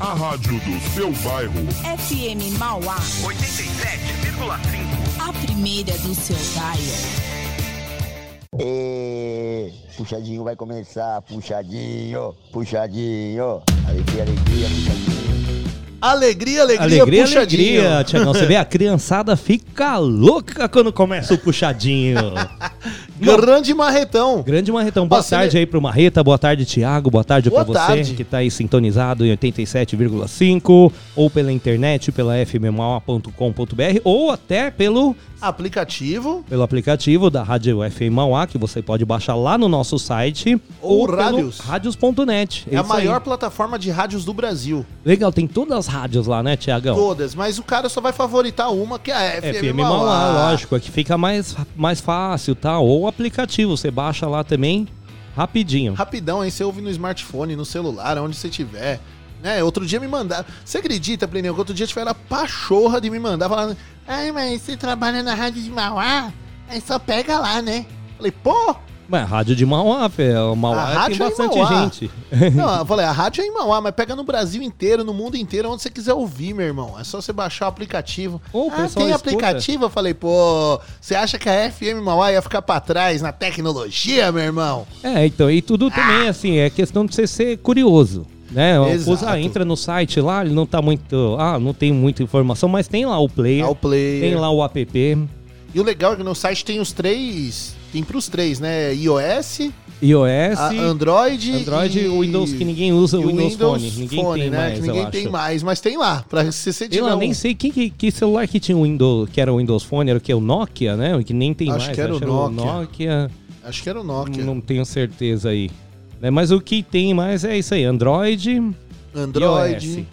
A rádio do seu bairro. FM Mauá. 87,5. A primeira do seu bairro. E... Puxadinho vai começar, puxadinho, puxadinho. Alegria, alegria, puxadinho. Alegria, alegria, Alegria, puxadinho. alegria, Tiagão. Você vê, a criançada fica louca quando começa o puxadinho. Grande marretão. Grande Marretão, boa você tarde lê- aí pro Marreta, boa tarde, Tiago, boa tarde Boa pra você que tá aí sintonizado em 87,5 ou pela internet, pela fmma.com.br ou até pelo, Aplicativo pelo aplicativo da Rádio FM Mauá, que você pode baixar lá no nosso site Ou pelo rádios. radios.net. é a isso aí. maior plataforma de rádios do Brasil. Legal, tem todas as rádios lá, né, Tiagão? Todas, mas o cara só vai favoritar uma, que é a FM, FM Mauá. Mauá, lógico, é que fica mais, mais fácil, tá? Ou aplicativo, você baixa lá também rapidinho. Rapidão, aí você ouve no smartphone, no celular, onde você tiver. Né? Outro dia me mandaram. Você acredita, Plineu, que outro dia tiveram a pachorra de me mandar falando. Ai, mas você trabalha na rádio de Mauá? Aí só pega lá, né? Falei, pô! Mas rádio de Mauá, Fê, o A Mauá tem rádio é em bastante Mauá. gente. Não, eu falei, a rádio é em Mauá, mas pega no Brasil inteiro, no mundo inteiro, onde você quiser ouvir, meu irmão. É só você baixar o aplicativo. Ô, o ah, tem escuta. aplicativo? Eu falei, pô, você acha que a FM Mauá ia ficar pra trás na tecnologia, meu irmão? É, então, e tudo também, assim, é questão de você ser curioso. Né? O. Fusa entra no site lá, ele não tá muito. Ah, não tem muita informação, mas tem lá o player, Ao play. tem lá o app. E o legal é que no site tem os três. Tem pros três, né? iOS, iOS, a Android. Android e Windows que ninguém usa, o Windows, Phone. Ninguém tem né? mais, que ninguém eu tem acho. mais, mas tem lá. Pra se você Eu tiver lá, um- nem sei quem que, que celular que tinha o Windows, que era o Windows Phone, era o que? O Nokia, né? Que nem tem Acho mais. que era o Nokia. Nokia. Acho que era o Nokia. Não tenho certeza aí. Né, Mas o que tem mais é isso aí, Android, Android.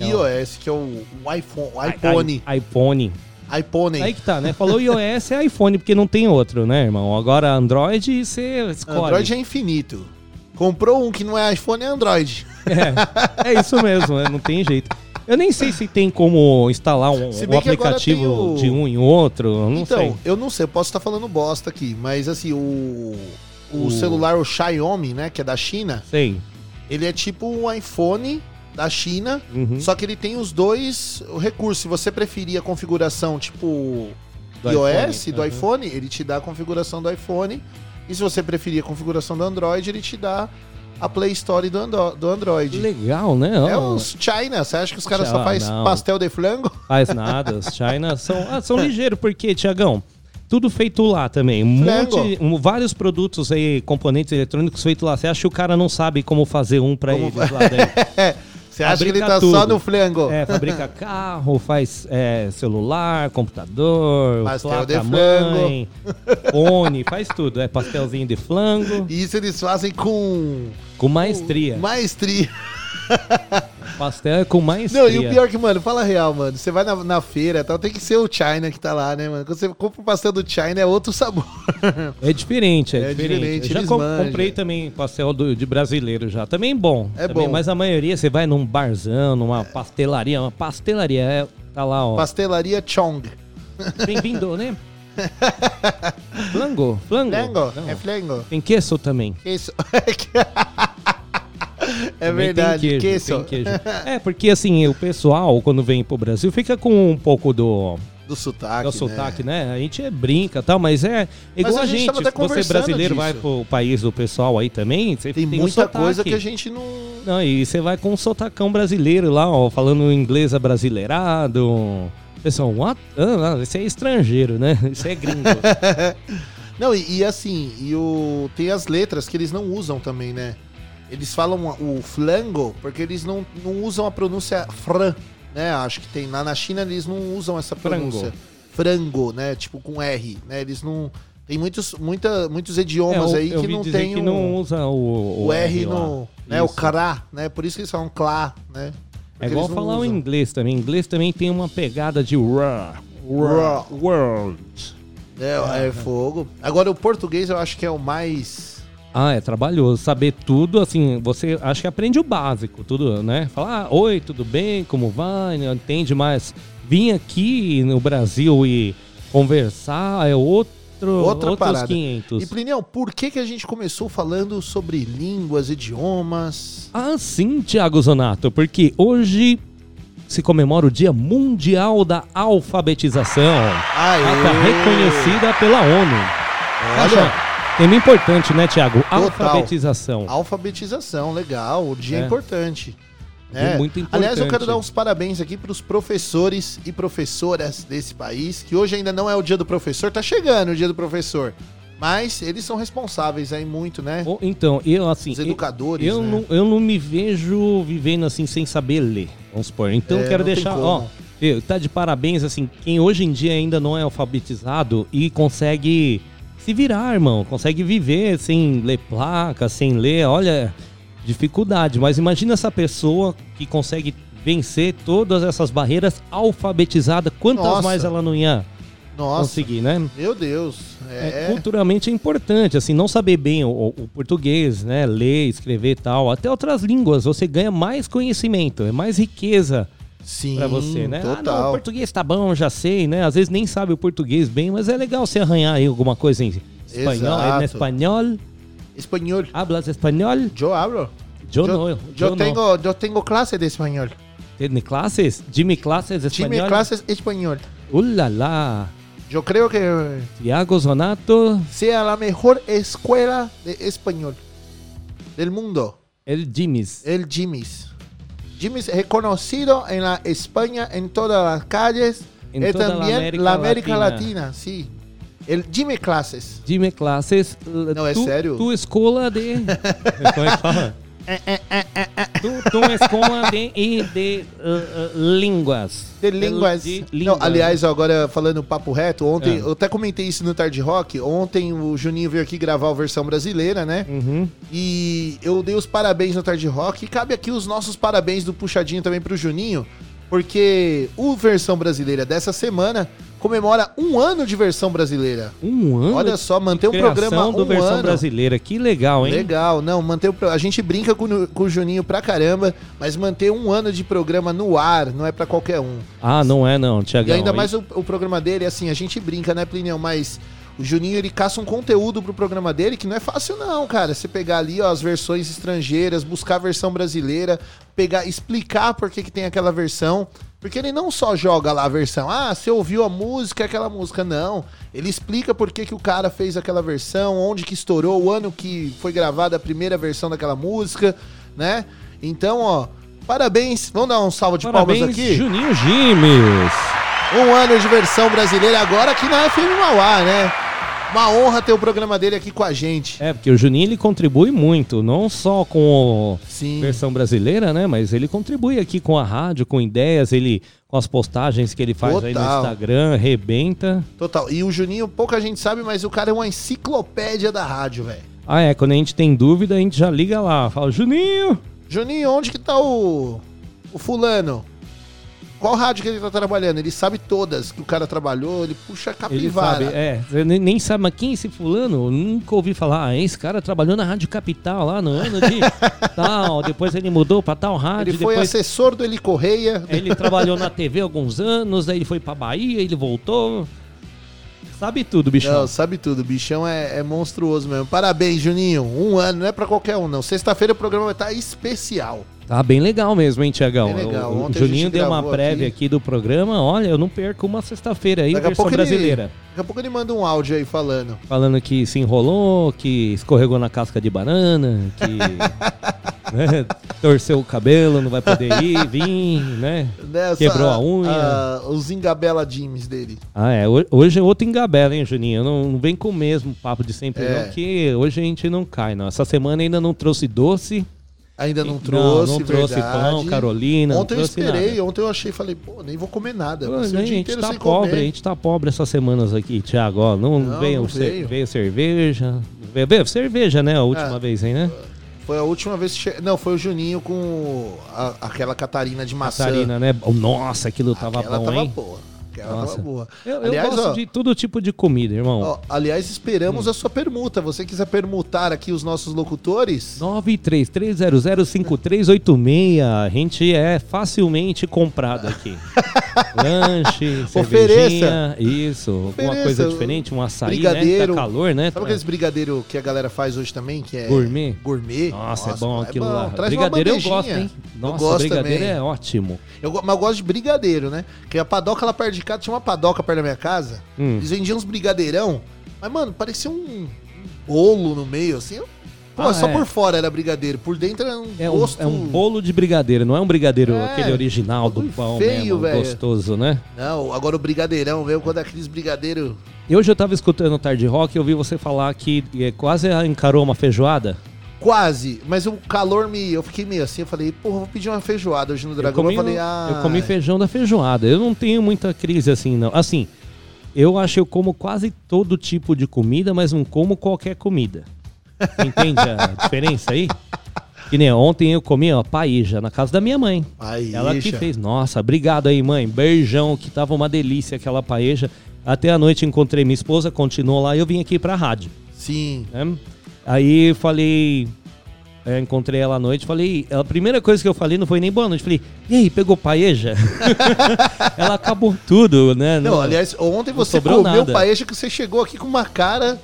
iOS. iOS, que é o, iPhone. IPhone. i- iPhone. iPhone. Aí que tá, né? Falou iOS é iPhone, porque não tem outro, né, irmão? Agora Android você escolhe. Android é infinito. Comprou um que não é iPhone, é Android. é, é isso mesmo, né? não tem jeito. Eu nem sei se tem como instalar um, um aplicativo o- de um em outro, eu não então, sei. eu não sei, eu posso estar falando bosta aqui, mas assim, o, o, O- celular, o Xiaomi, né, que é da China, Sei. ele é tipo um iPhone da China, Uhum. só que ele tem os dois recursos. Se você preferir a configuração tipo Do iOS, iPhone, do uhum. iPhone, ele te dá a configuração do iPhone. E se você preferir a configuração do Android, ele te dá a Play Store do, Ando- do Android. Legal, né? É Ó, os China, você acha que os caras só fazem pastel de flango? Faz nada, os China são, ah, são ligeiros, porque, Tiagão, tudo feito lá também. Um monte, um- vários produtos aí, componentes eletrônicos feitos lá. Você acha que o cara não sabe como fazer um pra Como- eles lá dentro? Você acha que ele tá só tudo. no flango? É, fabrica carro, faz é, celular, computador, Pastel de placa-mãe, fone, faz tudo. É pastelzinho de flango, E isso eles fazem com com maestria. maestria. Pastel é com maestria. Não, e o pior que, mano, fala a real, mano. Você vai na, na feira e tal, tem que ser o China que tá lá, né, mano? Quando você compra o pastel do China, é outro sabor. É diferente, é, É diferente. diferente, Eu já com- comprei também pastel do- de brasileiro já. Também bom. É também, bom. Mas a maioria você vai num barzão, numa pastelaria. Uma pastelaria, é, tá lá, ó. Pastelaria Chong. Bem-vindo, né? Flango? Flango? Flango? Não. É flango. Tem queso também. Isso. é Também verdade, tem queijo, queso. tem queijo. É, porque assim, o pessoal, quando vem pro Brasil, fica com um pouco do, Do sotaque, do sotaque, né? A gente é brinca e tal, mas é igual Mas a a gente gente. até Se você conversando brasileiro vai disso. pro país do pessoal aí também, você Tem, tem, muita coisa que a gente não... Não, e você vai com um sotacão brasileiro lá, ó, falando inglês abrasileirado. Pessoal, what? Ah, não, esse é estrangeiro, né? Isso é gringo. Não, e, e assim, e o... tem as letras que eles não usam também, né? Eles falam o flango porque eles não, não usam a pronúncia fran, né? Acho que tem lá na China eles não usam essa Frango. pronúncia. Frango, né? Tipo com R, né? Eles não tem muitos muita, muitos idiomas É, eu- aí que não tem que o, não usa o, o R lá. no, né? O crá, né? Por isso que eles falam clá, né? É Porque igual eles não falar o usam. inglês também. inglês também tem uma pegada de raw, Raw. world. É, é fogo. Agora o português eu acho que é o mais Ah, é trabalhoso. Saber tudo, assim, você acho que aprende o básico, tudo, né? Falar, ah, oi, tudo bem, como vai? Não Entende, mas vir aqui no Brasil e conversar é outro outro, Outra outros parada. 500. E Plinião, por que, que a gente começou falando sobre línguas, idiomas? Ah, sim, Thiago Zonato, porque hoje se comemora o Dia Mundial da Alfabetização. Aê! Data reconhecida pela ONU. Olha, Tema importante, né? Total. Alfabetização. alfabetização, legal. O dia é, É. importante. Dia né? muito Aliás, eu importante. quero dar uns parabéns aqui para os professores e professoras desse país, que hoje ainda não é o dia do professor, tá chegando o dia do professor. Mas eles são responsáveis aí muito, né? Ou- Então, eu assim. Os educadores, Eu, né? não, eu não me vejo vivendo assim sem saber ler, vamos supor. Então É, quero deixar, ó, eu- tá de parabéns assim, quem hoje em dia ainda não é alfabetizado e consegue se virar, irmão, consegue viver sem ler placa, sem ler, olha, dificuldade, mas imagina essa pessoa que consegue vencer todas essas barreiras alfabetizada, quantas Nossa. mais ela não ia Nossa, conseguir, né? meu Deus. É, É, culturalmente é importante, assim, não saber bem o, o português, né? Ler, escrever e tal. Até outras línguas, você ganha mais conhecimento, é mais riqueza sim, pra você, né? Ah, não, o total. português tá bom, já sei, né? Às vezes nem sabe o português bem, mas é legal você arranhar aí alguma coisa em espanhol. Exato. En espanhol, Espanhol. hablas espanhol? Eu hablo. Eu Yo, não, yo eu não. tengo, yo tengo clase de espanhol. Tem classes? Jimmy classes Time espanhol? clases espanhol. Ulala, Yo creo que Tiago Zonato, sea la mejor escuela de español del mundo. el Jimmy's. El Jimmy's. Jimmy's es reconocido en la España, en todas las calles. En y toda la también América la América Latina. Latina. sí. El Jimmy Classes. Jimmy Classes. Não, é tu, sério? Tu escola de. Tu, tu escola de, e de uh, uh, línguas. De línguas. De Não, línguas. aliás, agora falando papo reto, ontem, É. eu até comentei isso no Tarde Rock. Ontem o Juninho veio aqui gravar a versão brasileira, né? Uhum. E eu dei os parabéns no Tarde Rock. E cabe aqui os nossos parabéns do Puxadinho também pro Juninho, porque o versão brasileira dessa semana comemora um ano de versão brasileira. Um ano. Olha só, manter o programa um do versão ano. brasileira. Que legal, hein? Legal, não, manter o, a gente brinca com, o- com o Juninho pra caramba, mas manter um ano de programa no ar não é pra qualquer um. Ah, não é não, E Tiagão. ainda mais o, o programa dele, assim, a gente brinca, né, Plinião? Mas o Juninho, ele caça um conteúdo pro programa dele que não é fácil não, cara. Você pegar ali, ó, as versões estrangeiras, buscar a versão brasileira, pegar, explicar por que que tem aquela versão. Porque ele não só joga lá a versão, ah, você ouviu a música, é aquela música. Não, ele explica por que que o cara fez aquela versão, onde que estourou, o ano que foi gravada a primeira versão daquela música, né? Então, ó, parabéns. Vamos dar um salve de Parabéns, palmas aqui? Juninho Gimes. Um ano de versão brasileira agora aqui na FM Mauá, né? Uma honra ter o programa dele aqui com a gente. É, porque o Juninho ele contribui muito, não só com a versão brasileira, né? Mas ele contribui aqui com a rádio, com ideias, ele com as postagens que ele faz aí no Total. Instagram, arrebenta. Total. E o Juninho, pouca gente sabe, mas o cara é uma enciclopédia da rádio, velho. Ah, é, quando a gente tem dúvida, a gente já liga lá, fala, Juninho! Juninho, onde que tá o. O fulano? Qual rádio que ele tá trabalhando? Ele sabe todas que o cara trabalhou, ele puxa a Ele capivara. sabe, é, você nem- sabe, mas quem é esse fulano? Eu nunca ouvi falar, ah, esse cara trabalhou na Rádio Capital lá no ano de tal, depois ele mudou pra tal rádio, Ele foi depois assessor do Eli Correia. ele trabalhou na TV alguns anos, aí ele foi pra Bahia, ele voltou. Sabe tudo, bichão. Não, sabe tudo. Bichão é, é monstruoso mesmo. Parabéns, Juninho. Um ano, não é pra qualquer um, não. Sexta-feira o programa vai estar especial. Tá bem legal mesmo, hein, Tiagão? O, o Juninho deu uma prévia aqui. aqui. do programa. Olha, eu não perco uma sexta-feira aí, Daqui a versão pouco ele- brasileira. Daqui a pouco ele manda um áudio aí falando. Falando que se enrolou, que escorregou na casca de banana, que né, torceu o cabelo, não vai poder ir, vir, né? Nessa, Quebrou a unha. os engabela Jims dele. Ah, é. ho- Hoje é outro engabela, hein, Juninho? Não, não vem com o mesmo papo de sempre, É. não, que hoje a gente não cai, não. Essa semana ainda não trouxe doce. Ainda não trouxe, Não, não trouxe verdade. pão, Carolina. Ontem eu esperei, nada. ontem eu achei, falei, pô, nem vou comer nada. Pô, dia a gente tá pobre, comer. a gente tá pobre essas semanas aqui, Thiago. Ó, não, Não, veio, veio. veio cerveja. Veio, cerveja, né? A última É. vez aí, né? Foi a última vez que... che- Não, foi o Juninho com a- aquela Catarina de maçã. Catarina, né? Nossa, aquilo tava Aquela bom, tava hein? boa. Aquela Nossa. tava boa. Eu, eu Aliás, gosto ó, de todo tipo de comida, irmão. ó, aliás, esperamos a sua permuta. Você quiser permutar aqui os nossos locutores... 933005386. A gente é facilmente comprado aqui. Lanche, Ofereça. cervejinha, isso. Alguma Ofereça, coisa diferente, um açaí, brigadeiro. né? Tá calor, né? Sabe aqueles brigadeiro que a galera faz hoje também, que é... Gourmet? Gourmet. Nossa, é bom aquilo lá. Traz uma brigadeiro eu gosto, hein? Nossa, gosto brigadeiro também. é ótimo. Eu, mas eu gosto de brigadeiro, né? Porque a padoca lá perto de casa, tinha uma padoca perto da minha casa. Hum. Eles vendiam uns brigadeirão. Mas, mano, parecia um, bolo no meio, assim. Pô, Ah, só é. por fora era brigadeiro. Por dentro era um É um, gosto... é um bolo de brigadeiro, não é um brigadeiro É, aquele original do pão feio, mesmo, gostoso, né? Não, agora o brigadeirão, veio quando é aqueles brigadeiro... E hoje eu tava escutando o Tarde Rock e eu vi você falar que é, quase encarou uma feijoada. Quase, mas o calor me. Eu fiquei meio assim, eu falei, porra, vou pedir uma feijoada hoje no Eu Dragão. Eu, comi, falei, o- ah. eu comi feijão da feijoada. Eu não tenho muita crise assim, não. Assim, eu acho que eu como quase todo tipo de comida, mas não como qualquer comida. Entende a diferença aí? Que nem ontem eu comi, ó, paella na casa da minha mãe. Ela que fez. Nossa, obrigado aí, mãe. Beijão, que tava uma delícia aquela paeja. Até a noite encontrei minha esposa, continuou lá e eu vim aqui pra rádio. Sim. né? Aí eu falei. é, encontrei ela à noite, falei. A primeira coisa que eu falei não foi nem boa noite. Falei, e aí, pegou paeja? ela acabou tudo, né? Não, aliás, ontem você comeu nada. paeja que você chegou aqui com uma cara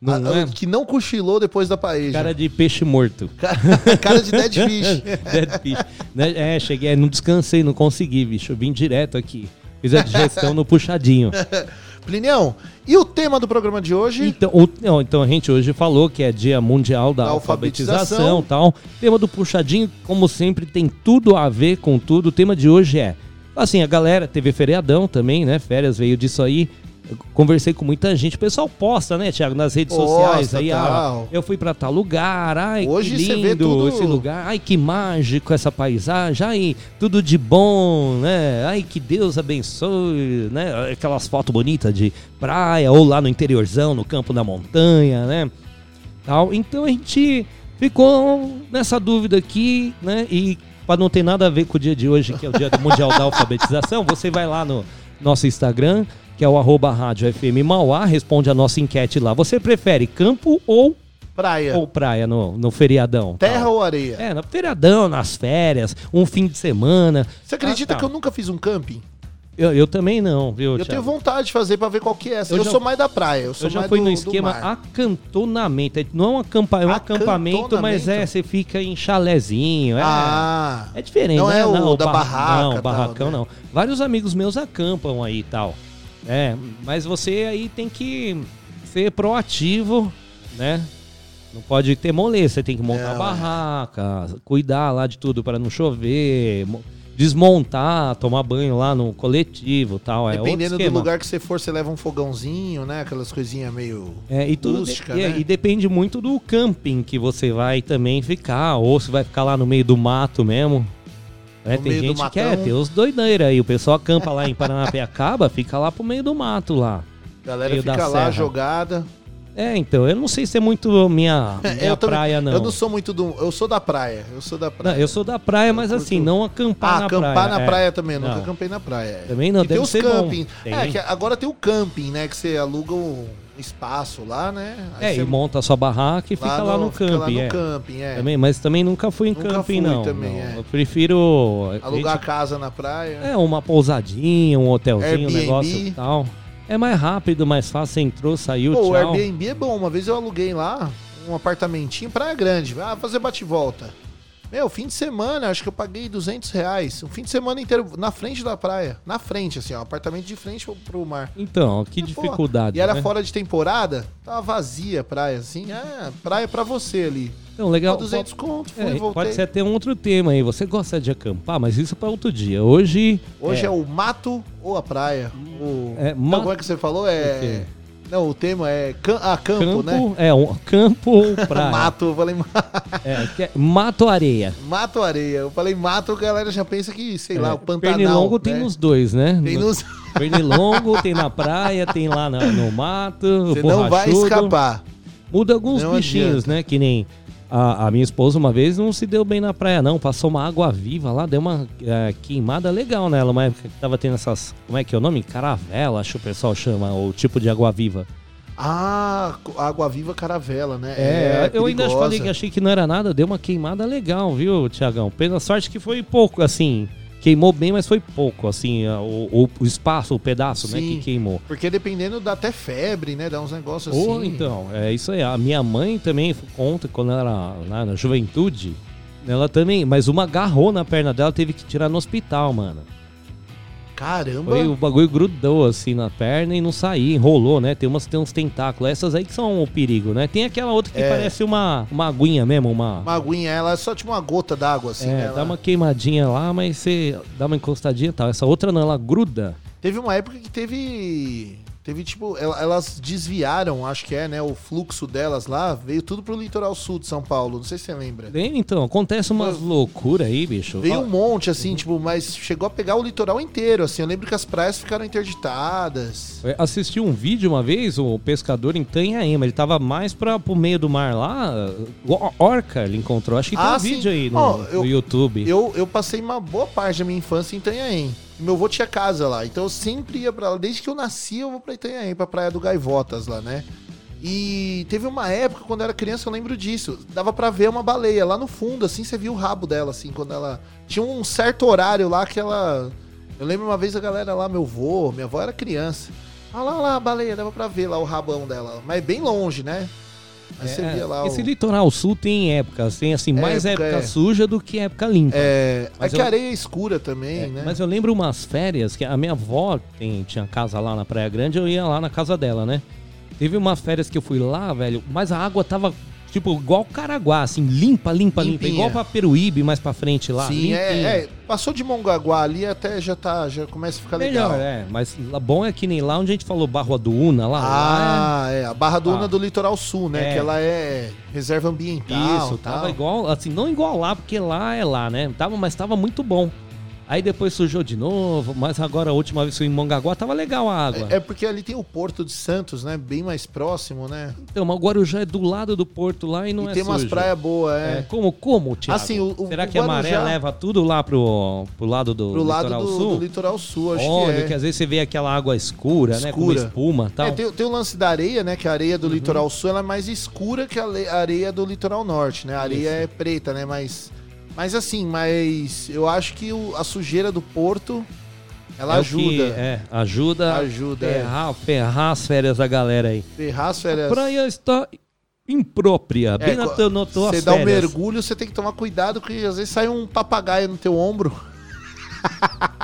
Não ah, é? que não cochilou depois da paeja. Cara de peixe morto. cara de dead fish. Dead fish. Né? É, cheguei, não descansei, não consegui, bicho. Eu vim direto aqui. Fiz a digestão no puxadinho. Plinião, e o tema do programa de hoje? Então, o- não, então a gente hoje falou que é Dia Mundial da, Da Alfabetização alfabetização. e tal. O tema do puxadinho, como sempre, tem tudo a ver com tudo. O tema de hoje é. Assim, a galera teve feriadão também, né? Férias veio disso aí. Eu conversei com muita gente. O pessoal posta, né, Thiago, nas redes Posta, sociais. Aí, ah, eu fui pra tal lugar. Ai, Hoje que lindo tudo- esse lugar. Ai, que mágico essa paisagem. Ai, tudo de bom, né? Ai, que Deus abençoe, né? Aquelas fotos bonitas de praia ou lá no interiorzão, no campo da montanha, né? Tal. Então a gente ficou nessa dúvida aqui, né? E para não ter nada a ver com o dia de hoje, que é o dia do Mundial da Alfabetização, você vai lá no nosso Instagram, que é o arroba rádio FM Mauá, responde a nossa enquete lá. Você prefere campo ou, Praia. ou praia no, no feriadão? Terra tal? ou areia? É, no feriadão, nas férias, um fim de semana. Você acredita Ah, tá. que eu nunca fiz um camping? Eu, eu também não, viu, Eu Thiago? tenho vontade de fazer pra ver qual que é. Eu, Eu já- sou mais da praia. Eu, Eu já fui do- no esquema acantonamento. É- Não é um, acampa, é um acampamento, mas é, você fica em chalezinho. É, Ah. é diferente, Não né? é o da barra- barraca, Não, tal, barracão né? não. Vários amigos meus acampam aí e tal. É, mas você aí tem que ser proativo, né? Não pode ter moleza, você tem que montar é. barraca, cuidar lá de tudo para não chover, mo- desmontar, tomar banho lá no coletivo e tal. É Dependendo do lugar que você for, você leva um fogãozinho, né? Aquelas coisinhas meio. É, e tudo rústica, de- é, né? e depende muito do camping que você vai também ficar, ou se vai ficar lá no meio do mato mesmo. É, tem gente que é, tem os doideiros aí. O pessoal acampa lá em Paranapiacaba, fica lá pro meio do mato lá. Galera Meio fica lá serra. jogada. É, então, eu não sei se é muito minha, minha eu também- praia, não. Eu não sou muito do. Eu sou da praia. Eu sou da Não, praia. eu sou da praia, mas assim, não acampar Ah, na acampar praia. na é. praia também. Eu nunca Não. acampei na praia. é. Também não, e tem deve os ser bom. camping. Tem. É, que agora tem o camping, né? Que você aluga um espaço lá, né? Aí É, você e monta a sua barraca e fica lá no, fica lá camping. no é. camping, é. Também, mas também nunca fui em Nunca camping, fui não. também, não. é. Eu prefiro. Alugar gente- casa na praia. É, uma pousadinha, um hotelzinho, um Airbnb. negócio e tal. É mais rápido, mais fácil. Você entrou, saiu, Pô, o tchau. Airbnb é bom. Uma vez eu aluguei lá um apartamentinho, praia grande. Ah, fazer bate e volta. Meu, fim de semana, acho que eu paguei 200 reais. Um fim de semana inteiro na frente da praia. Na frente, assim, ó. Apartamento de frente pro, pro mar. Então, que Pô, dificuldade. E era né? fora de temporada, tava vazia a praia, assim. É, praia pra você ali. Então, legal. Pô, 200 conto, fui É, voltei. pode ser até um outro tema aí. Você gosta de acampar, mas isso para outro dia. Hoje. Hoje é. o mato ou a praia? O... É, Não, ma- como é que você falou? É... Não, o tema é cam... ah, campo, campo, né? É, um, campo ou praia. Mato, eu falei É, é mato areia. mato areia. Eu falei mato, a galera já pensa que, sei lá, É, o Pantanal. Pernilongo tem né? nos dois, né? Tem No- nos... Pernilongo tem na praia, tem lá na- no mato. Você não vai escapar. Muda alguns Não bichinhos, adianta. né? Que nem a, a minha esposa uma vez não se deu bem na praia, não. Passou uma água viva lá, deu uma é, queimada legal nela. Uma época que tava tendo essas. Como é que é o nome? Caravela, acho que o pessoal chama, o tipo de água viva. Ah, água viva caravela, né? É, eu ainda falei que achei que não era nada, deu uma queimada legal, viu, Tiagão? Pena sorte que foi pouco, assim. Queimou bem, mas foi pouco, assim, o, o- espaço, o pedaço, né, Sim. que queimou. Porque dependendo dá até febre, né? Dá uns negócios assim. Ou então, é isso aí. A minha mãe também conta quando ela era lá na juventude. Ela também, mas uma agarrou na perna dela, teve que tirar no hospital, mano. Caramba. Foi, o bagulho grudou assim na perna e não saía, enrolou, né? Tem, umas, tem uns tentáculos. Essas aí que são o perigo, né? Tem aquela outra que É. parece uma, uma aguinha mesmo, uma. Uma aguinha, ela é só tipo uma gota d'água, assim. é, né? dá uma queimadinha lá, mas você dá uma encostadinha e tal. Essa outra não, ela gruda. Teve uma época que teve. Teve tipo. el- Elas desviaram, acho que é, né? O fluxo delas lá veio tudo pro litoral sul de São Paulo. Não sei se você lembra. Bem, Então, acontece umas loucuras aí, bicho. Veio um monte, assim, tipo, mas chegou a pegar o litoral inteiro, assim. Eu lembro que as praias ficaram interditadas. Eu Assisti um vídeo uma vez, o pescador em Tanhaema, ele tava mais pra, pro meio do mar lá, orca ele encontrou. Acho que tem Ah, um sim. vídeo aí no, no eu- YouTube. Eu, eu passei uma boa parte da minha infância em Itanhaém. Meu avô tinha casa lá, então eu sempre ia pra lá. Desde que eu nasci, eu vou pra Itanhaém, pra Praia do Gaivotas lá, né? E teve uma época, quando eu era criança, eu lembro disso. Dava pra ver uma baleia lá no fundo, assim, você via o rabo dela, assim, quando ela. Tinha um certo horário lá que ela. Eu lembro uma vez a galera lá, meu avô, minha avó era criança. Ah lá, lá, a baleia, dava pra ver lá o rabão dela. Mas bem longe, né? Mas você via lá esse o. litoral sul tem épocas, tem assim, mais Época, época é. suja do que época limpa. É, Mas é que eu- a areia é escura também, É, né? Mas eu lembro umas férias que a minha avó tem, tinha casa lá na Praia Grande, eu ia lá na casa dela, né? Teve umas férias que eu fui lá, velho, mas a água tava, tipo, igual Caraguá, assim, limpa, limpa, limpa. Limpinha. Igual pra Peruíbe, mais pra frente lá. Sim, é, é. Passou de Mongaguá ali até já tá, já começa a ficar Melhor, legal. é. Mas bom é que nem lá onde a gente falou Barra do Una, lá. lá Ah, é. A Barra do Una Ah. do Litoral Sul, né? É. Que ela é reserva é... ambiental. Isso, tal. tava igual, assim, não igual lá, porque lá é lá, né? Tava, mas tava muito bom. Aí depois sujou de novo, mas agora a última vez que em Mongaguá tava legal a água. É, é porque ali tem o Porto de Santos, né? Bem mais próximo, né? Então, mas o Guarujá é do lado do porto lá e não e é tem umas sujo. praias boas, É, é. como, como, Thiago? Assim, o- o- Será o que a maré Guarujá- leva tudo lá pro, pro lado do Pro lado litoral do, sul? do Litoral Sul, acho Olha, que é. às vezes você vê aquela água escura, né? Com Escura. espuma e tal. É, tem, tem o lance da areia, né? Que a areia do Uhum. litoral sul ela é mais escura que a areia do litoral norte, né? A areia é preta, né? Mas, mas assim, mas eu acho que o- a sujeira do porto ela É o que- ajuda. é, ajuda. Ajuda, é. Ferrar, ferrar as férias da galera aí. Ferrar as férias. A praia está imprópria, É, bem na tua Você dá um mergulho, você tem que tomar cuidado, porque às vezes sai um papagaio no teu ombro,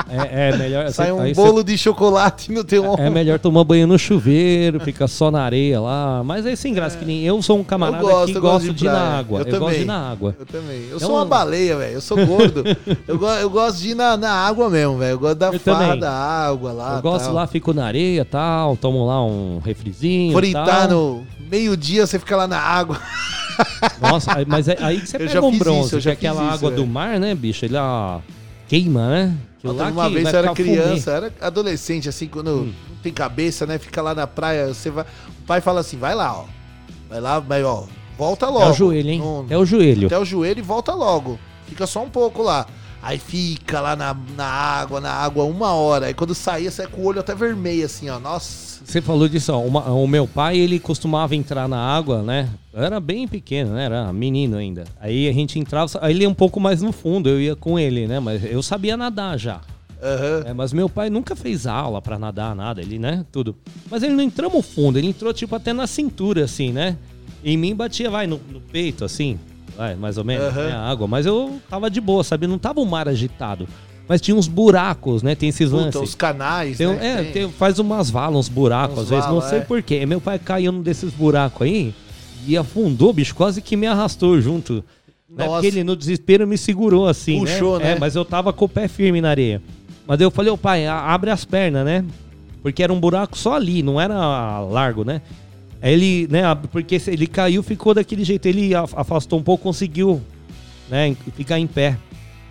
É, é melhor. sai um bolo de chocolate no teu você- ombro. É melhor tomar banho no chuveiro, fica só na areia lá. Mas é sem graça, que nem eu sou um camarada Eu gosto, que eu gosto de de ir na água. Eu Eu, gosto de ir na água. Eu também. Eu É sou uma um- baleia, velho. Eu sou gordo. eu, go- eu gosto de ir na, na água mesmo, velho. Eu gosto da farra da água lá. Eu gosto tal. lá, fico na areia e tal, tomo lá um refrizinho. Fritar no meio-dia, você fica lá na água. Nossa, mas é aí que você Eu pega um bronze, isso, que é aquela isso, água do é. mar, né, bicho? Ele ó, queima, né? Aquilo lá uma vez eu era criança, era adolescente, assim, quando Hum. não tem cabeça, né? Fica lá na praia, você vai. O pai fala assim: vai lá, ó. Vai lá, vai, ó. Volta logo. É o joelho, hein? Não- É o joelho. até o joelho e volta logo. Fica só um pouco lá. Aí fica lá na, na água, na água, uma hora. Aí quando saía, sai com o olho até vermelho, assim, ó. Nossa. Você falou disso, ó. uma- o meu pai, ele costumava entrar na água, né? Eu era bem pequeno, né? Era menino ainda. Aí a gente entrava, aí ele ia um pouco mais no fundo, eu ia com ele, né? Mas eu sabia nadar já. Aham. É, mas meu pai nunca fez aula pra nadar, nada, ele, né? Tudo. Mas ele não entrou no fundo, ele entrou, tipo, até na cintura, assim, né? Em mim batia, vai, no, no peito, assim, vai, mais ou menos, Aham. né? A água. Mas eu tava de boa, sabe? Não tava o mar agitado. Mas tinha uns buracos, né? Tem esses Puta, lances. os canais, Tem, né? é, Tem. tem- faz umas valas, uns buracos, Uns às vezes, não vala, sei é. porquê. Meu pai caiu num desses buracos aí e afundou, bicho, quase que me arrastou junto. Né? Porque ele no desespero me segurou assim, Puxou, né? É, mas eu tava com o pé firme na areia. Mas eu falei, ô pai, abre as pernas, né? Porque era um buraco só ali, não era largo, né? Aí ele, né, porque ele caiu, ficou daquele jeito. Ele af- afastou um pouco, conseguiu, né, ficar em pé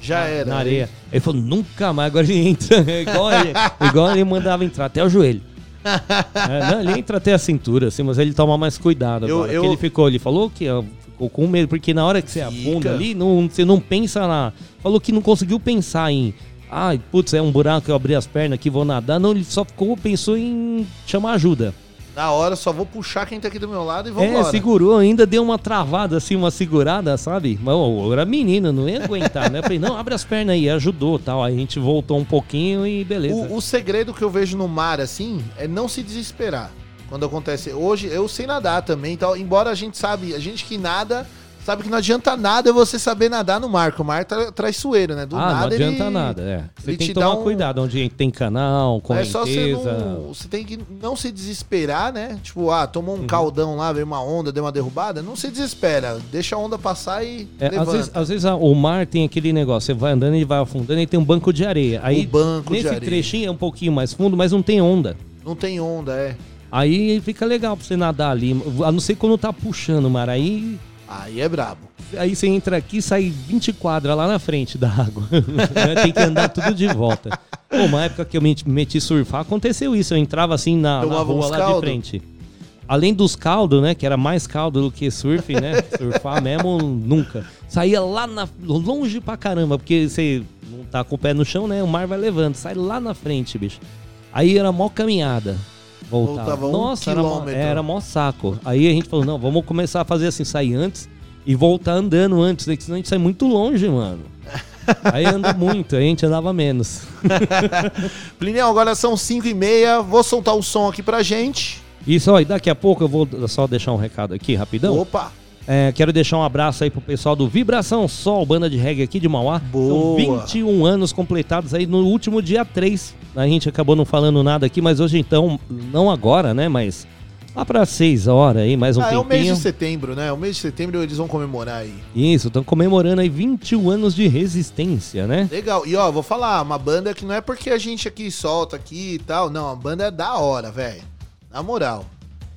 Já na, era. na areia. Ele falou, nunca mais, agora ele entra. igual, ele, igual ele mandava entrar, até o joelho. É, não, ele entra até a cintura, assim, mas ele toma mais cuidado Eu- agora. eu- ele ficou, ele falou que ó, ficou com medo, porque na hora que você Fica. afunda ali, não, você não pensa na. Falou que não conseguiu pensar em. Ai, putz, é um buraco, eu abri as pernas aqui, vou nadar. Não, ele só ficou, pensou em chamar ajuda. Na hora, só vou puxar quem tá aqui do meu lado e É, vambora. segurou ainda, deu uma travada, assim, uma segurada, sabe? Mas eu era menina, não ia aguentar, né? Eu falei, não, abre as pernas aí, ajudou tal. Aí a gente voltou um pouquinho e beleza. O, o segredo que eu vejo no mar, assim, é não se desesperar. Quando acontece. Hoje, eu sei nadar também, tal. Embora a gente sabe, a gente que nada, sabe que não adianta nada você saber nadar no mar, que o mar é tra traiçoeiro, né? Do ah, nada não adianta ele- nada, é. Você tem te que tomar um- cuidado onde tem canal, É só você correnteza. não. Você tem que não se desesperar, né? Tipo, ah, tomou um Uhum. caldão lá, veio uma onda, deu uma derrubada. Não se desespera. Deixa a onda passar e. É, às vezes, às vezes a- o mar tem aquele negócio, você vai andando e vai afundando e tem um banco de areia. Aí, O banco de nesse areia. trechinho é um pouquinho mais fundo, mas não tem onda. Não tem onda, é. Aí fica legal pra você nadar ali. A não ser quando tá puxando o mar. Aí, Aí é brabo. aí você entra aqui e sai 20 quadras lá na frente da água. Né? tem que andar tudo de volta. Pô, uma época que eu me meti surfar, aconteceu isso. Eu entrava assim na, na rua lá caldo? de frente. Além dos caldos, né? Que era mais caldo do que surf, né? Surfar mesmo, nunca. Saía lá na, longe pra caramba, porque você não tá com o pé no chão, né? O mar vai levando. Sai lá na frente, bicho. Aí era mó caminhada. Voltava. Voltava um Nossa, era quilômetro. era mó saco. Aí a gente falou, não, vamos começar a fazer assim, sair antes e voltar andando antes, né? senão a gente sai muito longe, mano. Aí anda muito, a gente andava menos. Plineu, agora são 5 e meia. Vou soltar o som aqui pra gente. Isso, ó, e daqui a pouco eu vou só deixar um recado aqui, rapidão. Opa! É, quero deixar um abraço aí pro pessoal do Vibração Sol, banda de reggae aqui de Mauá. Boa. São 21 anos completados aí no último dia 3. A gente acabou não falando nada aqui, mas hoje então, não agora, né, mas lá pra 6 horas aí, mais um ah, é o mês tempinho. de setembro, né? O mês de setembro eles vão comemorar aí. Isso, estão comemorando aí 21 anos de resistência, né? Legal. E ó, vou falar, uma banda que não é porque a gente aqui solta aqui e tal. Não, a banda é da hora, velho. Na moral.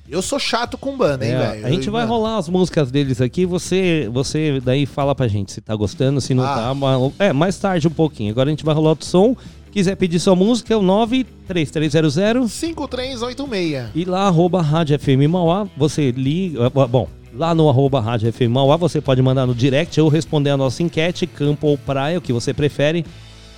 Eu sou chato com banda, hein, É, velho? a gente Eu- vai mano, rolar as músicas deles aqui, você você daí fala pra gente se tá gostando, se não Ah. tá. mas- É, mais tarde um pouquinho. Agora a gente vai rolar outro som. Quiser pedir sua música, é o 93300 5386. e lá arroba Rádio FM Mauá, você liga, ah, bom, lá no arroba Rádio FM Mauá, você pode mandar no direct ou responder a nossa enquete, campo ou praia, o que você prefere.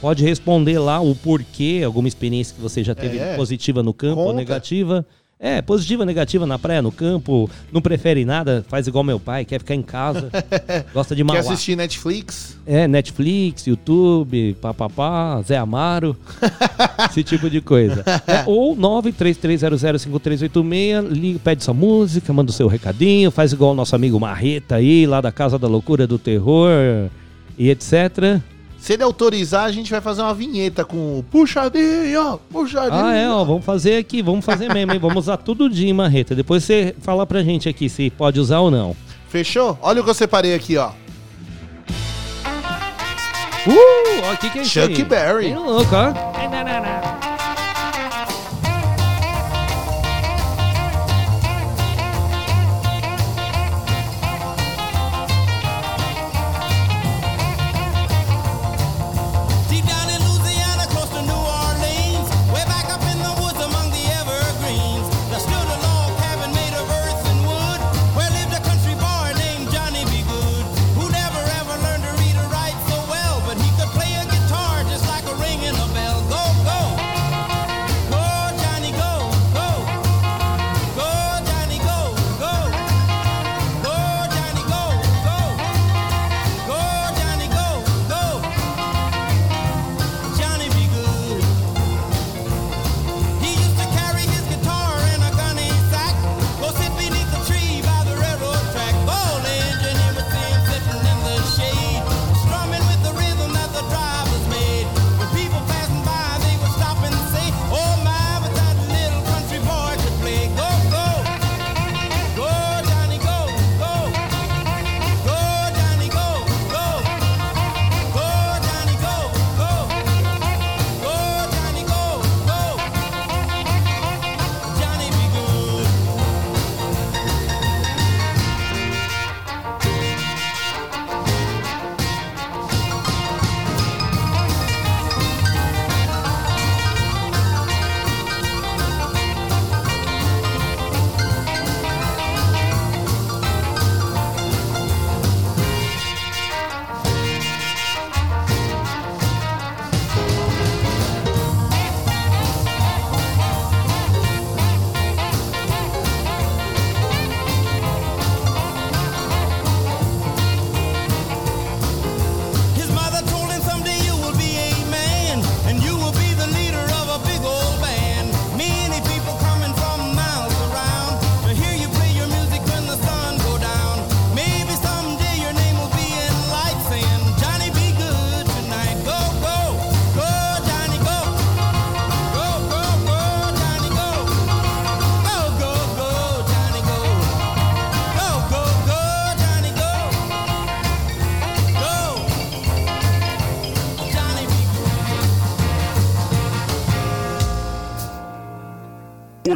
Pode responder lá o porquê, alguma experiência que você já teve É. positiva no campo ou Conta. negativa. É, positiva, negativa na praia, no campo, não prefere nada, faz igual meu pai, quer ficar em casa, gosta de Quer Mauá. assistir Netflix? É, Netflix, YouTube, papapá, Zé Amaro, esse tipo de coisa. É, ou 933005386, liga, pede sua música, manda o seu recadinho, faz igual o nosso amigo Marreta aí, lá da Casa da Loucura do Terror e etc. Se ele autorizar, a gente vai fazer uma vinheta com o puxadinho, puxadinho. Ah, é, ó, vamos fazer aqui, vamos fazer mesmo, hein? Vamos usar tudo de Marreta. Depois você fala pra gente aqui se pode usar ou não. Fechou? Olha o que eu separei aqui, ó. Uh, ó, o que, que é isso Chuck aí? Berry. Bem louco, ó.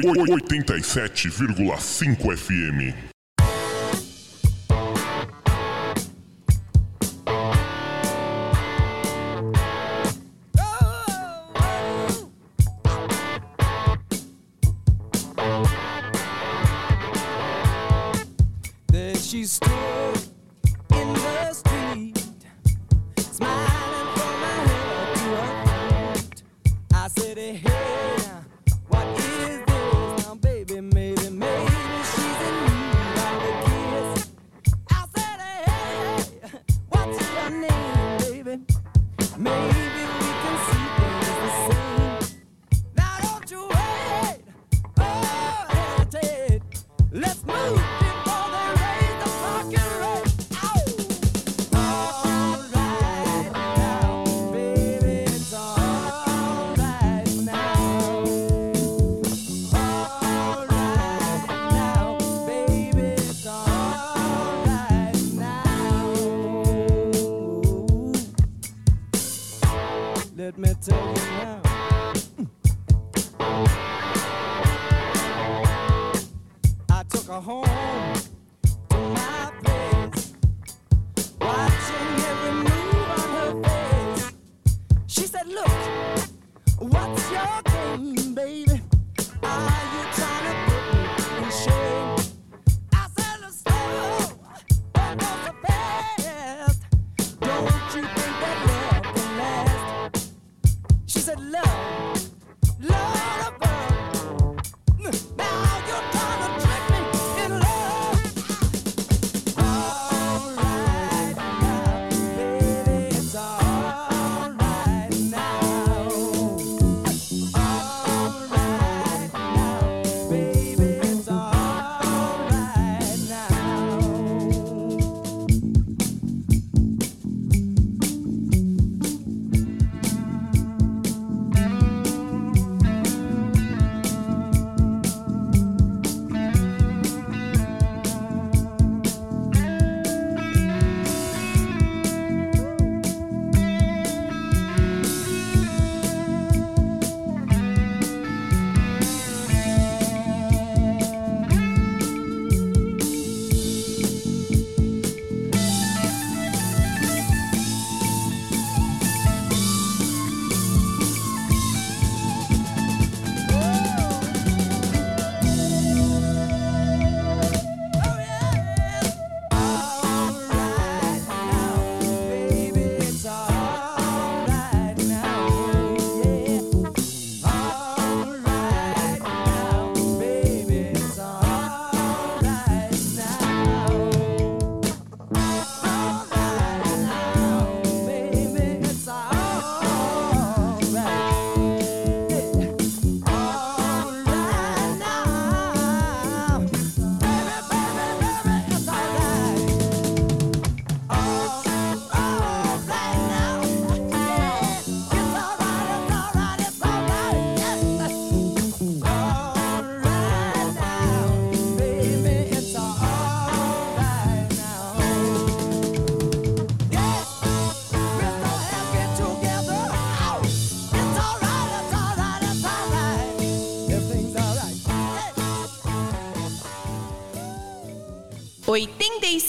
87,5 FM.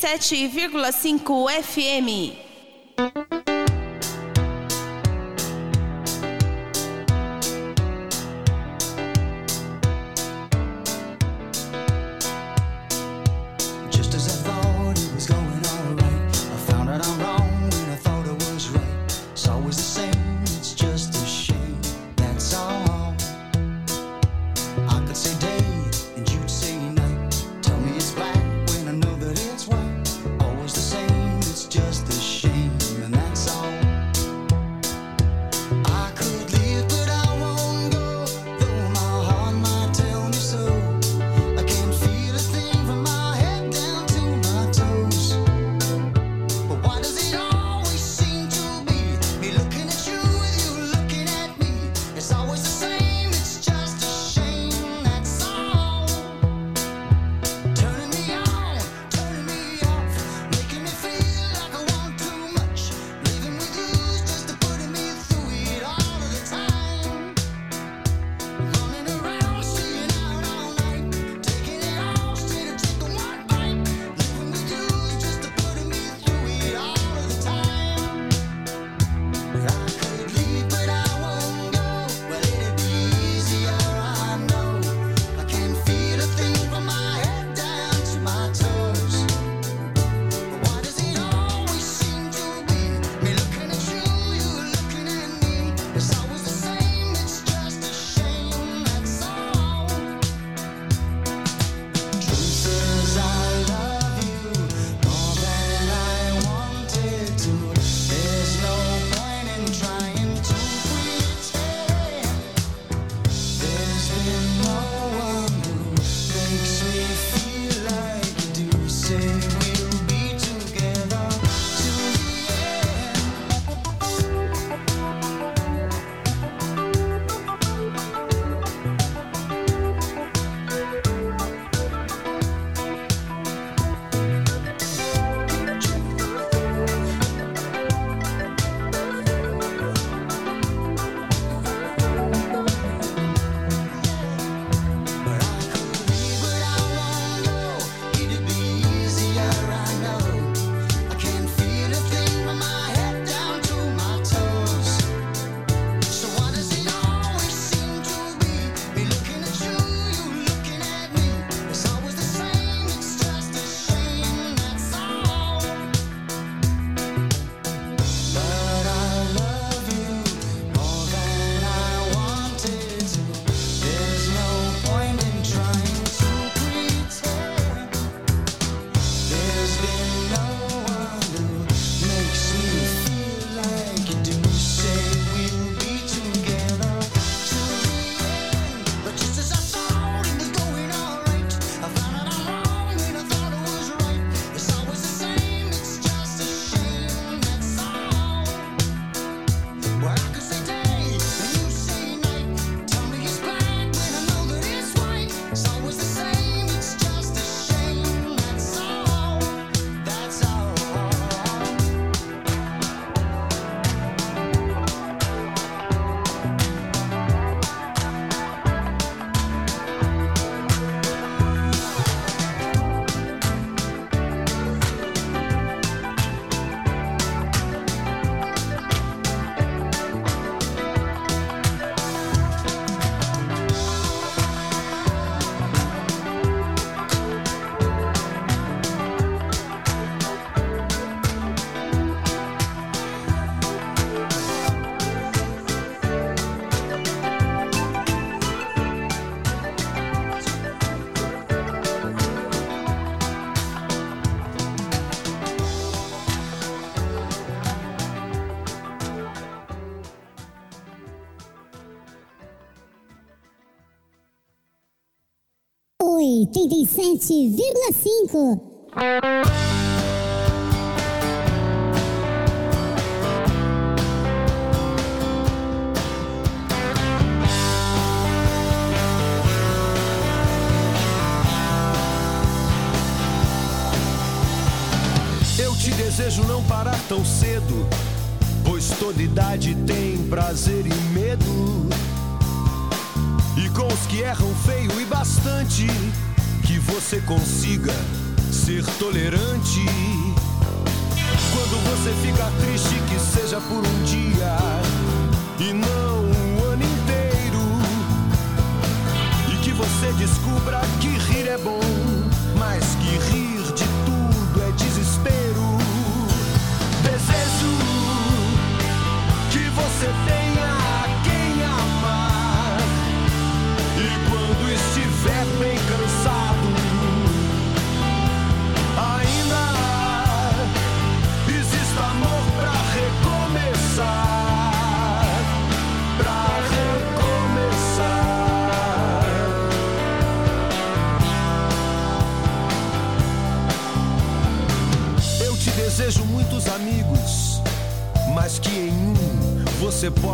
87,5 FM. 87,5.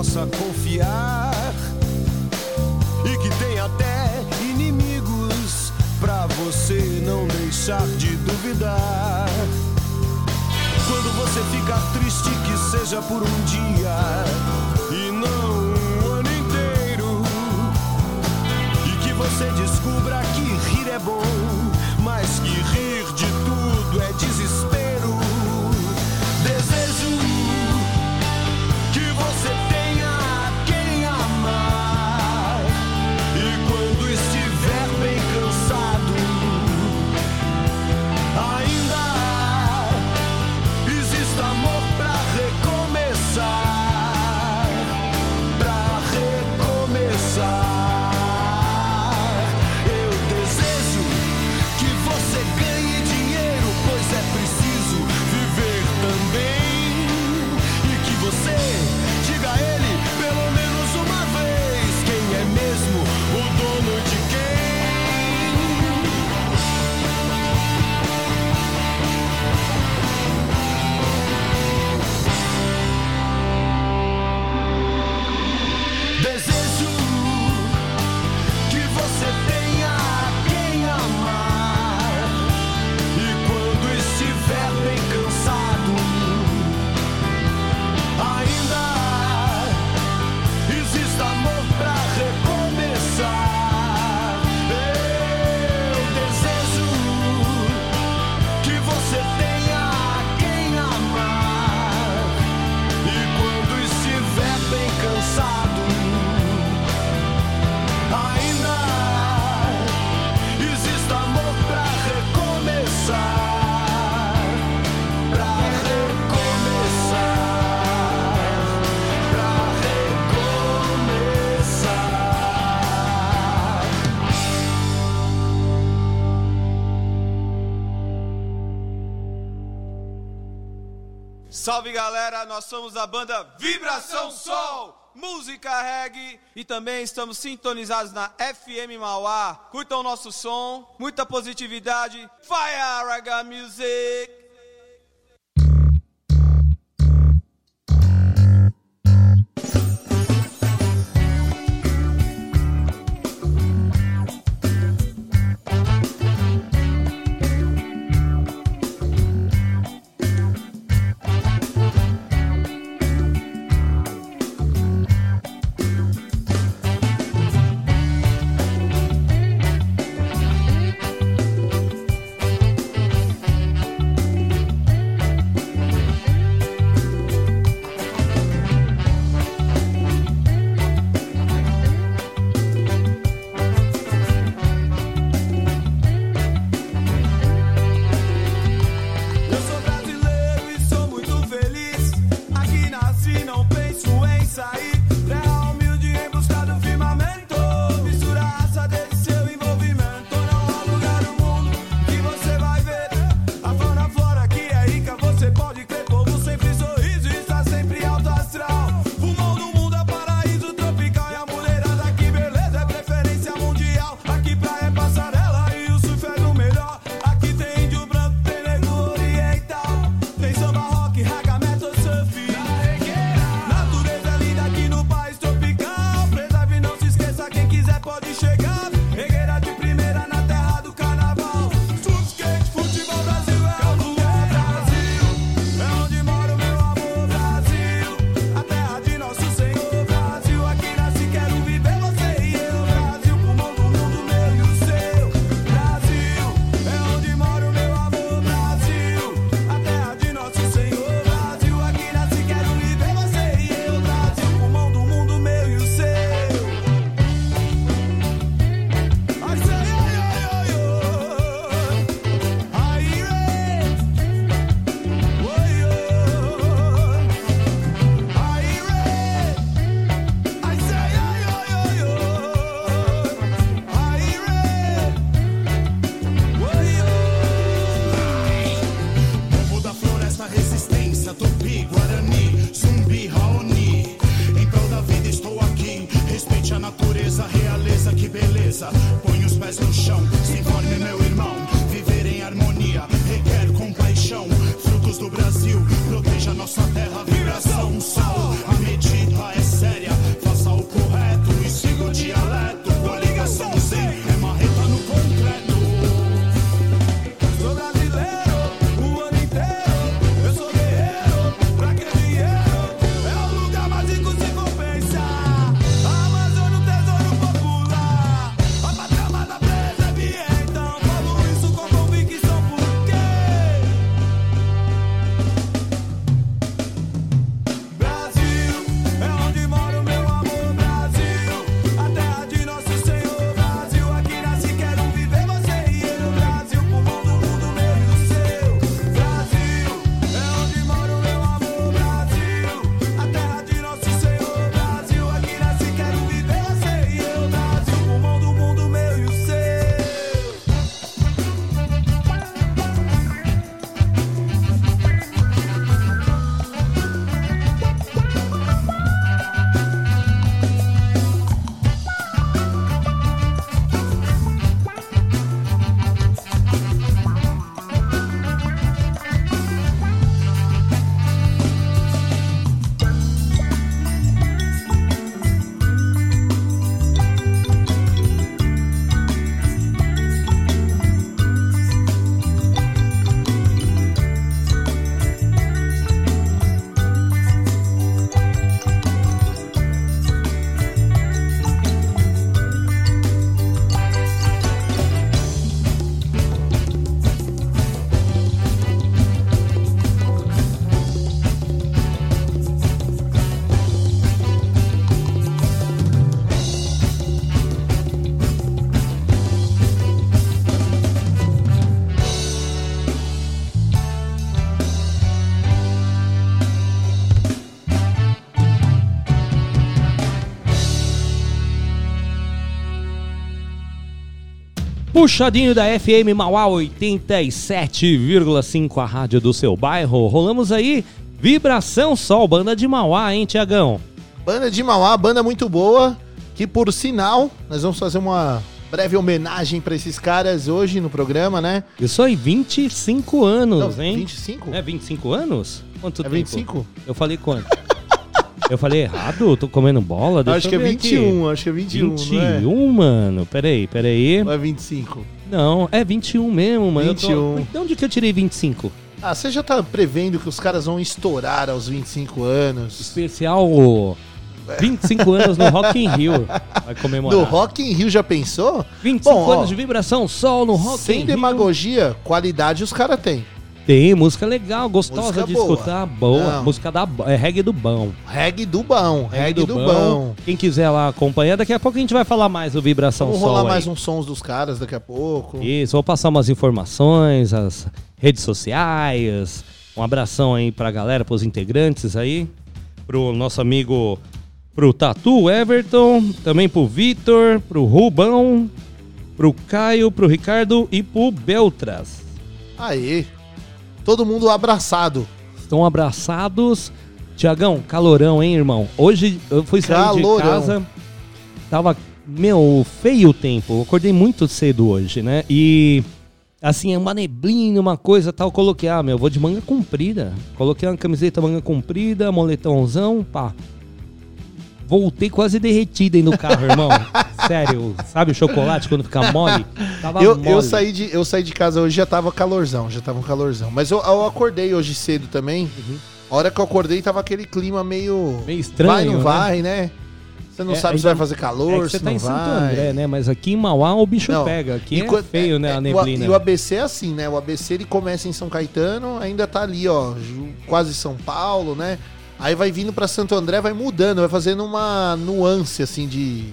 possa confiar e que tem até inimigos para você não deixar de duvidar. Quando você ficar triste, que seja por um dia Salve galera, nós somos a banda Vibração Sol, música reggae e também estamos sintonizados na FM Mauá. Curtam o nosso som, muita positividade. Fire Raga Music! Puxadinho da FM Mauá 87,5, a rádio do seu bairro. Rolamos aí Vibração Sol, banda de Mauá, hein, Tiagão? Banda de Mauá, banda muito boa, que por sinal, nós vamos fazer uma breve homenagem pra esses caras hoje no programa, né? Isso aí, 25 anos, Não, hein? 25? É 25 anos? Quanto É tempo? 25? Eu falei quanto? Eu falei errado? Tô comendo bola? Deixa acho eu que é ver aqui. 21, acho que é 21, 21, não é? mano. Peraí, peraí. Ou é 25? Não, é 21 mesmo, mano. Eu 21. Tô... De onde que eu tirei 25? Ah, você já tá prevendo que os caras vão estourar aos 25 anos? Especial 25 anos no Rock in Rio. Vai comemorar. No Rock in Rio já pensou? 25 Bom, ó, anos de vibração, sol no Rock Sem in Rio. demagogia, qualidade os caras têm. Tem música legal, gostosa Música de boa. escutar, boa. Não. Música da é reggae do bom. Reggae do bom, reggae, do, bom. Quem quiser lá acompanhar, daqui a pouco a gente vai falar mais do Vibração Vamos Sol rolar aí. mais uns sons dos caras daqui a pouco. Isso, vou passar umas informações, as redes sociais. Um abração aí pra galera, pros integrantes aí. Pro nosso amigo, pro Tatu Everton, também pro Vitor, pro Rubão, pro Caio, pro Ricardo e pro Beltras. Aê. Todo mundo abraçado. Estão abraçados. Tiagão, calorão, hein, irmão? Hoje eu fui sair Calorão. de casa, tava, meu, feio o tempo. Eu acordei muito cedo hoje, né? E, assim, é uma neblina, uma coisa tal. Coloquei, ah, meu, eu vou de manga comprida. Coloquei uma camiseta manga comprida, moletãozão, pá. Voltei quase derretido aí no carro, irmão. Sério, sabe o chocolate quando fica mole? Tava Eu, mole. eu, saí de, eu saí de casa hoje já tava calorzão, já tava um calorzão. Mas eu, eu acordei hoje cedo também. A hora que eu acordei tava aquele clima meio. Uhum. Meio estranho, Vai, não né? vai, né? Você não É, sabe se vai fazer calor, É você se tá não em Santo vai. André, né? Mas aqui em Mauá o bicho Não. pega. Aqui é Enquanto- feio, né? é, o a- neblina. E o ABC é assim, né? O ABC ele começa em São Caetano, ainda tá ali, ó, quase São Paulo, né? Aí vai vindo pra Santo André, vai mudando, vai fazendo uma nuance, assim, de.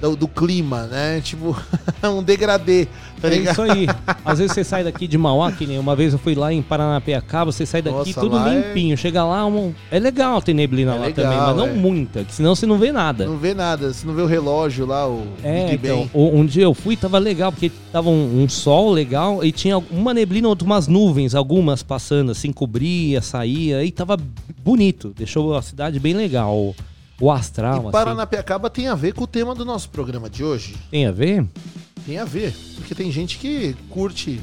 Do, do clima, né? Tipo, um degradê, tá é ligado? isso aí. Às vezes você sai daqui de Mauá, que nem uma vez eu fui lá em Paranapiacaba, você sai daqui Nossa, tudo é- limpinho. Chega lá, um... é legal ter neblina É lá legal, também, mas não é. muita, que senão você não vê nada. Não vê nada, você não vê o relógio lá, o É, Big então, um dia eu fui, tava legal, porque tava um, um sol legal e tinha uma neblina, outras umas nuvens, algumas passando, assim, cobria, saía, e tava bonito, deixou a cidade bem legal, o, astral, E assim. Paranapiacaba tem a ver com o tema do nosso programa de hoje. Tem a ver? Tem a ver. Porque tem gente que curte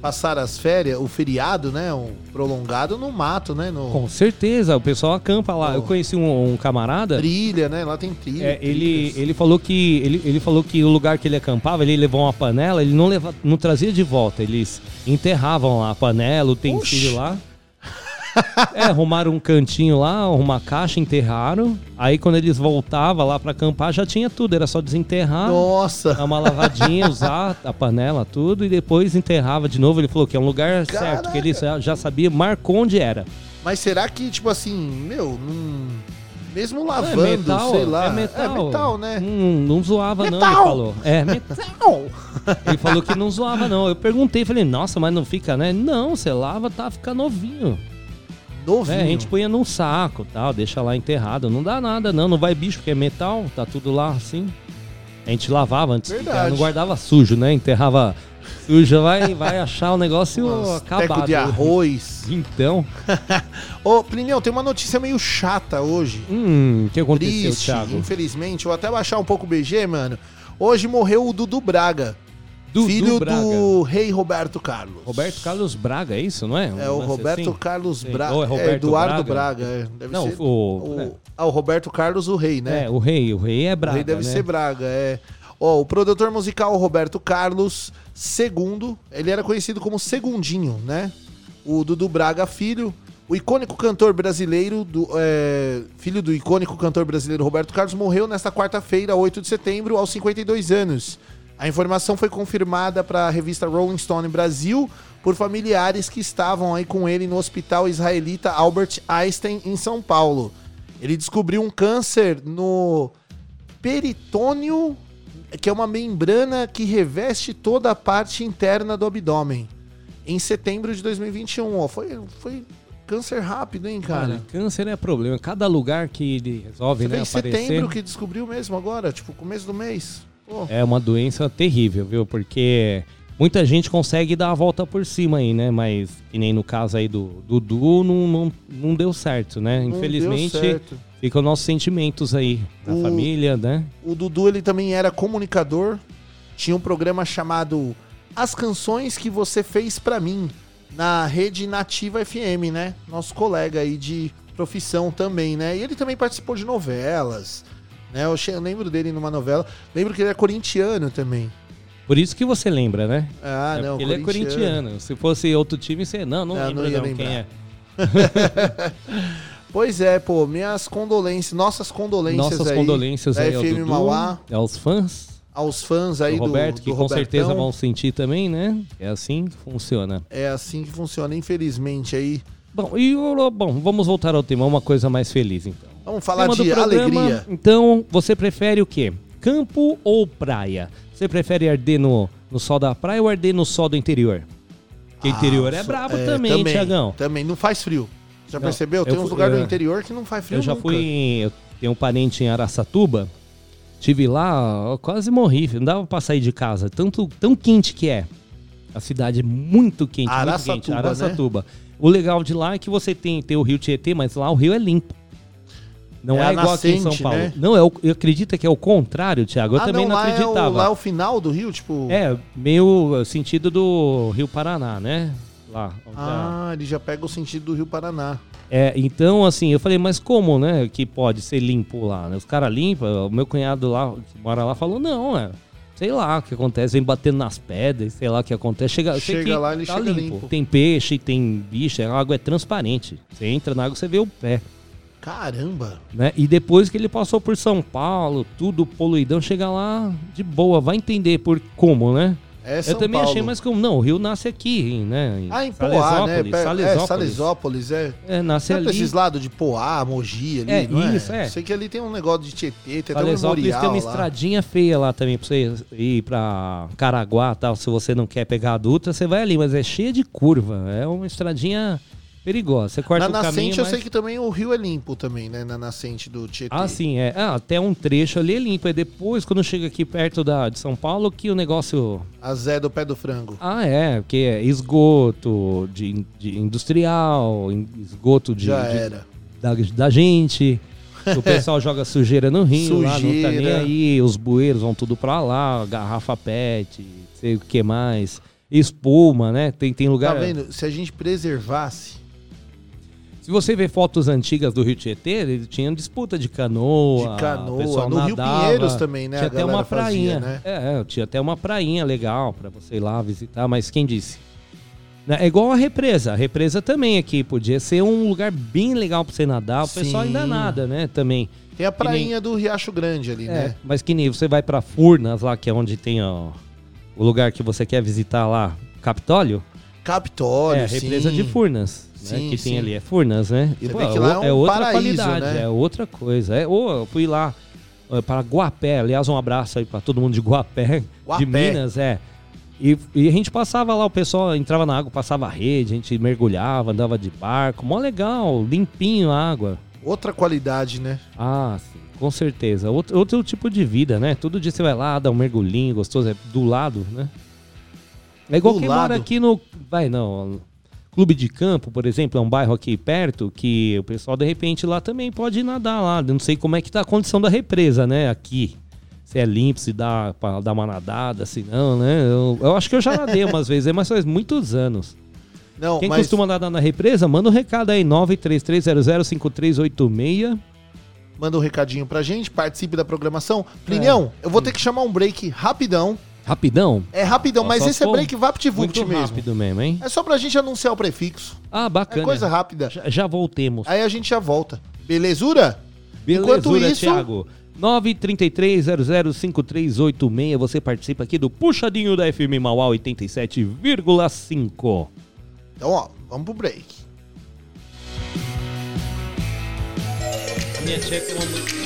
passar as férias, o feriado, né? O prolongado no mato, né? No Com certeza, o pessoal acampa lá. Eu conheci um, um camarada. trilha, né? Lá tem trilha. É, ele, ele falou que ele, ele falou que o lugar que ele acampava, ele levou uma panela, ele não leva, não trazia de volta, eles enterravam lá a panela, o utensílio Oxi. lá. É, arrumaram um cantinho lá, uma caixa, enterraram. Aí quando eles voltavam lá pra acampar, já tinha tudo, era só desenterrar, Nossa! dar uma lavadinha, usar a panela, tudo, e depois enterrava de novo. Ele falou que é um lugar certo, que ele já sabia, marcou onde era. Mas será que, tipo assim, meu, não... mesmo lavando, é metal, sei lá. É metal. É metal, né? Não, não zoava, não, Metal! ele falou. É, metal. ele falou que não zoava, não. Eu perguntei, falei, nossa, mas não fica, né? Não, você lava, tá, fica novinho. Novinho. É, a gente punha num saco tal, deixa lá enterrado. Não dá nada, não. Não vai bicho, porque é metal, tá tudo lá assim. A gente lavava antes de Verdade. não guardava sujo, né? Enterrava sujo, vai, vai achar o negócio Umas acabado. teco de arroz. Então, Ô, Plineu, tem uma notícia meio chata hoje. hum, o que aconteceu, Triste, Thiago? infelizmente. Vou até baixar um pouco o BG, mano. Hoje morreu o Dudu Braga. Dudu filho Braga. do rei Roberto Carlos. Roberto Carlos Braga, é isso, não é? Um É o Roberto assim? Carlos. Braga. Ou é É, Roberto Eduardo Braga? Braga. é. Deve Não, ser o- o- é. Ah, o Roberto Carlos, o rei, né? É, o rei, o rei é o Braga, rei deve né? ser Braga, é. Ó, o produtor musical Roberto Carlos II, ele era conhecido como Segundinho, né? O Dudu Braga filho, o icônico cantor brasileiro, do, é, filho do icônico cantor brasileiro Roberto Carlos, morreu nesta quarta-feira, 8 de setembro, aos 52 anos. A informação foi confirmada para a revista Rolling Stone Brasil por familiares que estavam aí com ele no hospital israelita Albert Einstein, em São Paulo. Ele descobriu um câncer no peritônio, que é uma membrana que reveste toda a parte interna do abdômen. Em setembro de 2021, ó. Foi, foi câncer rápido, hein, cara? Cara, câncer é problema. Cada lugar que ele resolve, Você vê né, em aparecer... setembro que descobriu mesmo agora, tipo, começo do mês. Pô. É uma doença terrível, viu? Porque muita gente consegue dar a volta por cima aí, né? Mas, que nem no caso aí do Dudu, não, não, não deu certo, né? Não deu Infelizmente, ficam nossos sentimentos aí da O- família, né? O Dudu, ele também era comunicador. Tinha um programa chamado As Canções que Você Fez Pra Mim, na rede Nativa FM, né? Nosso colega aí de profissão também, né? E ele também participou de novelas, né? Eu, eu lembro dele numa novela. Lembro que ele é corintiano também. Por isso que você lembra, né? Ah, É não, ele é corintiano. Se fosse outro time, você. Não, não, Não, lembra não ia não, lembrar. quem é. Pois é, pô, minhas condolências, nossas condolências Nossas aí condolências aí ao FM Dudu, Mauá, aos fãs aos fãs aí do do, Roberto, do que com Robertão. certeza vão sentir também, né? É assim que funciona. É assim que funciona, infelizmente aí. Bom, e bom, vamos voltar ao tema, uma coisa mais feliz então. Vamos falar de programa, alegria. Então, você prefere o quê? Campo ou praia? Você prefere arder no, no sol da praia ou arder no sol do interior? Porque interior é Ah, brabo é, também, Tiagão. Também, não faz frio. Já Não, percebeu? eu Tem uns lugares do interior que não faz frio Eu já nunca. fui em. Eu tenho um parente em Araçatuba. Tive lá, ó, quase morri. Não dava pra sair de casa. Tanto, tão quente que é. A cidade é muito quente, muito Araçatuba, quente. né? O legal de lá é que você tem, tem o rio Tietê, mas lá o rio é limpo. Não É é, igual aqui em São nascente, Paulo. né? Não, é o, eu acredito que é o contrário, Thiago. Eu ah, também não, lá É o, acreditava. lá é o final do rio, tipo... É, meio sentido do Rio Paraná, né? Lá. a- Ah, ele já pega o sentido do Rio Paraná. é, então, assim, eu falei, mas como, né, que pode ser limpo lá? né? Os caras limpam, o meu cunhado lá, que mora lá, falou, não, é, sei lá o que acontece, vem batendo nas pedras, sei lá o que acontece. Chega, Chega lá, ele chega limpo. Tem peixe, tem bicho, a água é transparente. Você entra na água, você vê o pé, Caramba. né? E depois que ele passou por São Paulo, tudo poluidão, chega lá de boa, vai entender por como, né? É eu São também Paulo. achei mais como, não, o rio nasce aqui, né? em Ah, em Poá, né? Salesópolis, Per- É, é. É, nasce Não é ali. esses lados de Poá, Mogi ali, É, não isso, é. Sei que ali tem um negócio de Tietê, tem até um memorial tem uma lá. estradinha feia lá também pra você ir pra Caraguá e tal. Se você não quer pegar a dutra, você vai ali, mas é cheia de curva. É uma estradinha perigosa. Você corta Na o caminho, nascente eu mas... sei que também o rio é limpo também, né? Na nascente do Tietê. Ah, sim, é. Ah, até um trecho ali é limpo. É depois, quando chega aqui perto da, de São Paulo, que o negócio... A Zé do Pé do Frango. Ah, é, porque é esgoto de, de industrial, esgoto de, Já de- era. da, da gente. O pessoal joga sujeira no rio, lá, não tá nem Sujeira. aí. Os bueiros vão tudo pra lá, garrafa pet, sei o que mais. Espuma, né? Tem, tem lugar. Tá vendo? Se a gente preservasse Se você ver fotos antigas do Rio Tietê, ele tinha disputa de canoa. De canoa. pessoal No Rio nadava, Pinheiros também, né, Tinha até uma galera fazia, prainha. né? É, tinha até uma prainha legal pra você ir lá visitar, mas quem disse? Né, É igual a represa. A represa também aqui podia ser um lugar bem legal pra você nadar. O pessoal Sim. ainda nada, né? Também. tem a Que nem- prainha do Riacho Grande ali, É, né? mas que nem você vai pra Furnas lá, que é onde tem ó, o lugar que você quer visitar lá, Capitólio. Capitólio, é, a represa sim. de Furnas. Né, Sim, que sim. tem ali, é Furnas, né? Que lá é um é outra paraíso, qualidade, né? é outra coisa. É, ou eu fui lá ó, para Guapé, aliás, um abraço aí pra todo mundo de Guapé, Guapé. de Minas, é. E, e a gente passava lá, o pessoal entrava na água, passava a rede, a gente mergulhava, andava de barco, mó legal, limpinho a água. Outra qualidade, né? Ah, sim, com certeza. Outro, outro tipo de vida, né? Todo dia você vai lá, dá um mergulhinho gostoso, é do lado, né? É igual Do quem lado? mora aqui no. Vai, não. Clube de Campo, por exemplo, é um bairro aqui perto que o pessoal, de repente, lá também pode nadar lá. Eu não sei como é que tá a condição da represa, né? Aqui. Se é limpo, se dá pra dar uma nadada, se não, né? Eu, eu acho que eu já nadei umas vezes, mas faz muitos anos. Não, Quem mas costuma nadar na represa, manda um recado aí, 933005386. manda um recadinho pra gente, participe da programação. Plinião, eu vou ter que chamar um break rapidão. Rapidão? É rapidão, Ó, mas só esse é break VaptVupt Muito mesmo. rápido mesmo, hein? É só pra gente anunciar o prefixo. Ah, É bacana. coisa rápida. Já, já voltemos. Aí a gente já volta. Belezura? Enquanto Belezura, isso- Thiago. 933005386. Você participa aqui do Puxadinho da FM Mauá 87,5. Então, ó, vamos pro break. Minha checa é uma música.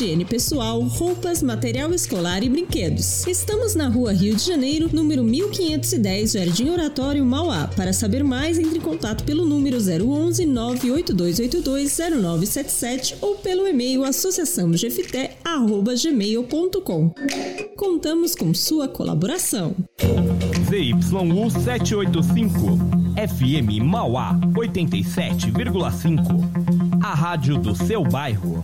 higiene pessoal, roupas, material escolar e brinquedos. Estamos na rua Rio de Janeiro, número 1510, Jardim Oratório, Mauá. Para saber mais, entre em contato pelo número 011 98282 0977 ou pelo e-mail associaçãogefité.gmail.com. Contamos com sua colaboração. ZYU 785, FM Mauá 87,5. A rádio do seu bairro.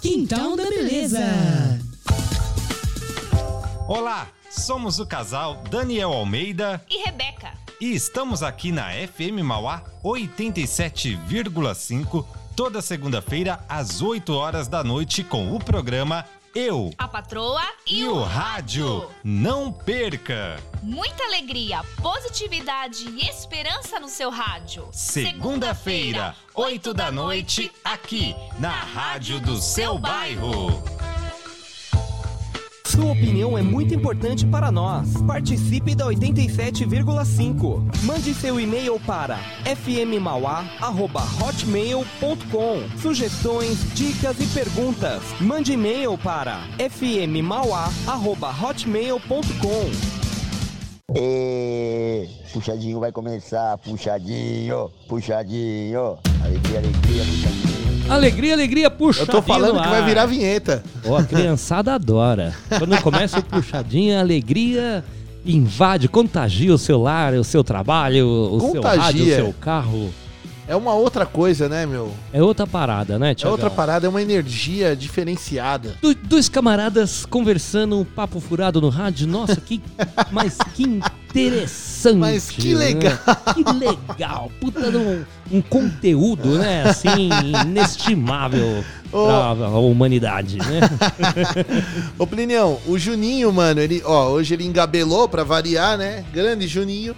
Quintal da Beleza. Olá, somos o casal Daniel Almeida E Rebeca. e estamos aqui na FM Mauá 87,5 toda segunda-feira às 8 horas da noite com o programa Eu A patroa e, e o rádio. Não perca! Muita alegria, positividade e esperança no seu rádio. Segunda-feira, 8 da noite, aqui na Rádio do seu bairro. Sua opinião é muito importante para nós. Participe da 87,5. Mande seu e-mail para fmmauá@hotmail.com. Sugestões, dicas e perguntas. Mande e-mail para fmmauá@hotmail.com. E puxadinho vai começar, puxadinho, puxadinho. Alegria, alegria, puxadinho. Alegria, alegria, puxa. Eu tô falando que vai virar vinheta. Ó, a criançada adora. Quando começa o puxadinho, a alegria invade, contagia o seu lar, o seu trabalho, o seu Contagia. rádio, o seu carro. É uma outra coisa, né, meu? É outra parada, né, É Tiagão? outra parada, é uma energia diferenciada. Do- dois camaradas conversando um papo furado no rádio. Nossa, que. mas que interessante. Mas que né? legal. Que legal. Puta de um, um conteúdo, né? Assim, inestimável Ô. pra a humanidade, né? Ô, Plinião, o Juninho, mano, ele, ó, hoje ele engabelou pra variar, né? Grande Juninho.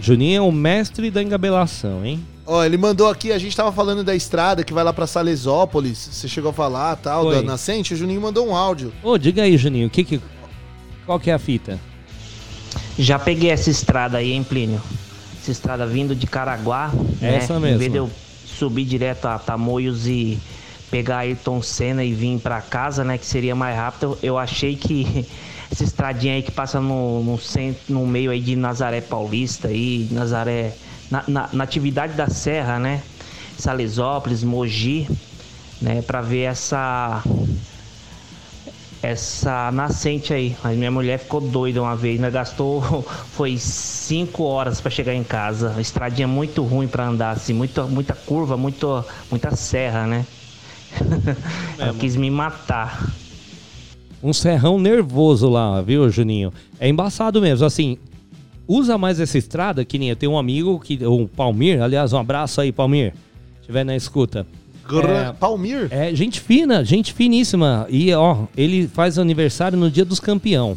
Juninho é o mestre da engabelação, hein? Ó, ele mandou aqui, a gente tava falando da estrada que vai lá pra Salesópolis. Você chegou a falar, tal, Foi. da nascente. O Juninho mandou um áudio. Ô, diga aí, Juninho, que que, qual que é a fita? Já peguei essa estrada aí, hein, Plínio? Essa estrada vindo de Caraguá. né? Essa Em mesmo. vez de eu subir direto a Tamoios e pegar Ayrton Senna e vir pra casa, né? Que seria mais rápido, eu achei que essa estradinha aí que passa no, no centro, no meio aí de Nazaré Paulista aí, Nazaré. Na, na, na atividade da Serra, né? Salesópolis, Mogi, né? Pra ver essa essa nascente aí. Mas minha mulher ficou doida uma vez, né? Gastou foi cinco horas para chegar em casa. A estradinha muito ruim para andar, assim, muita, muita curva, muito, muita serra, né? Ela quis me matar. Um serrão nervoso lá, viu, Juninho? É embaçado mesmo, assim. Usa mais essa estrada, que nem eu tenho um amigo, que, o Palmir, aliás, um abraço aí, Palmir, se estiver na escuta. Gra- Palmir? É, gente fina, gente finíssima. E, ó, ele faz aniversário no dia dos campeão.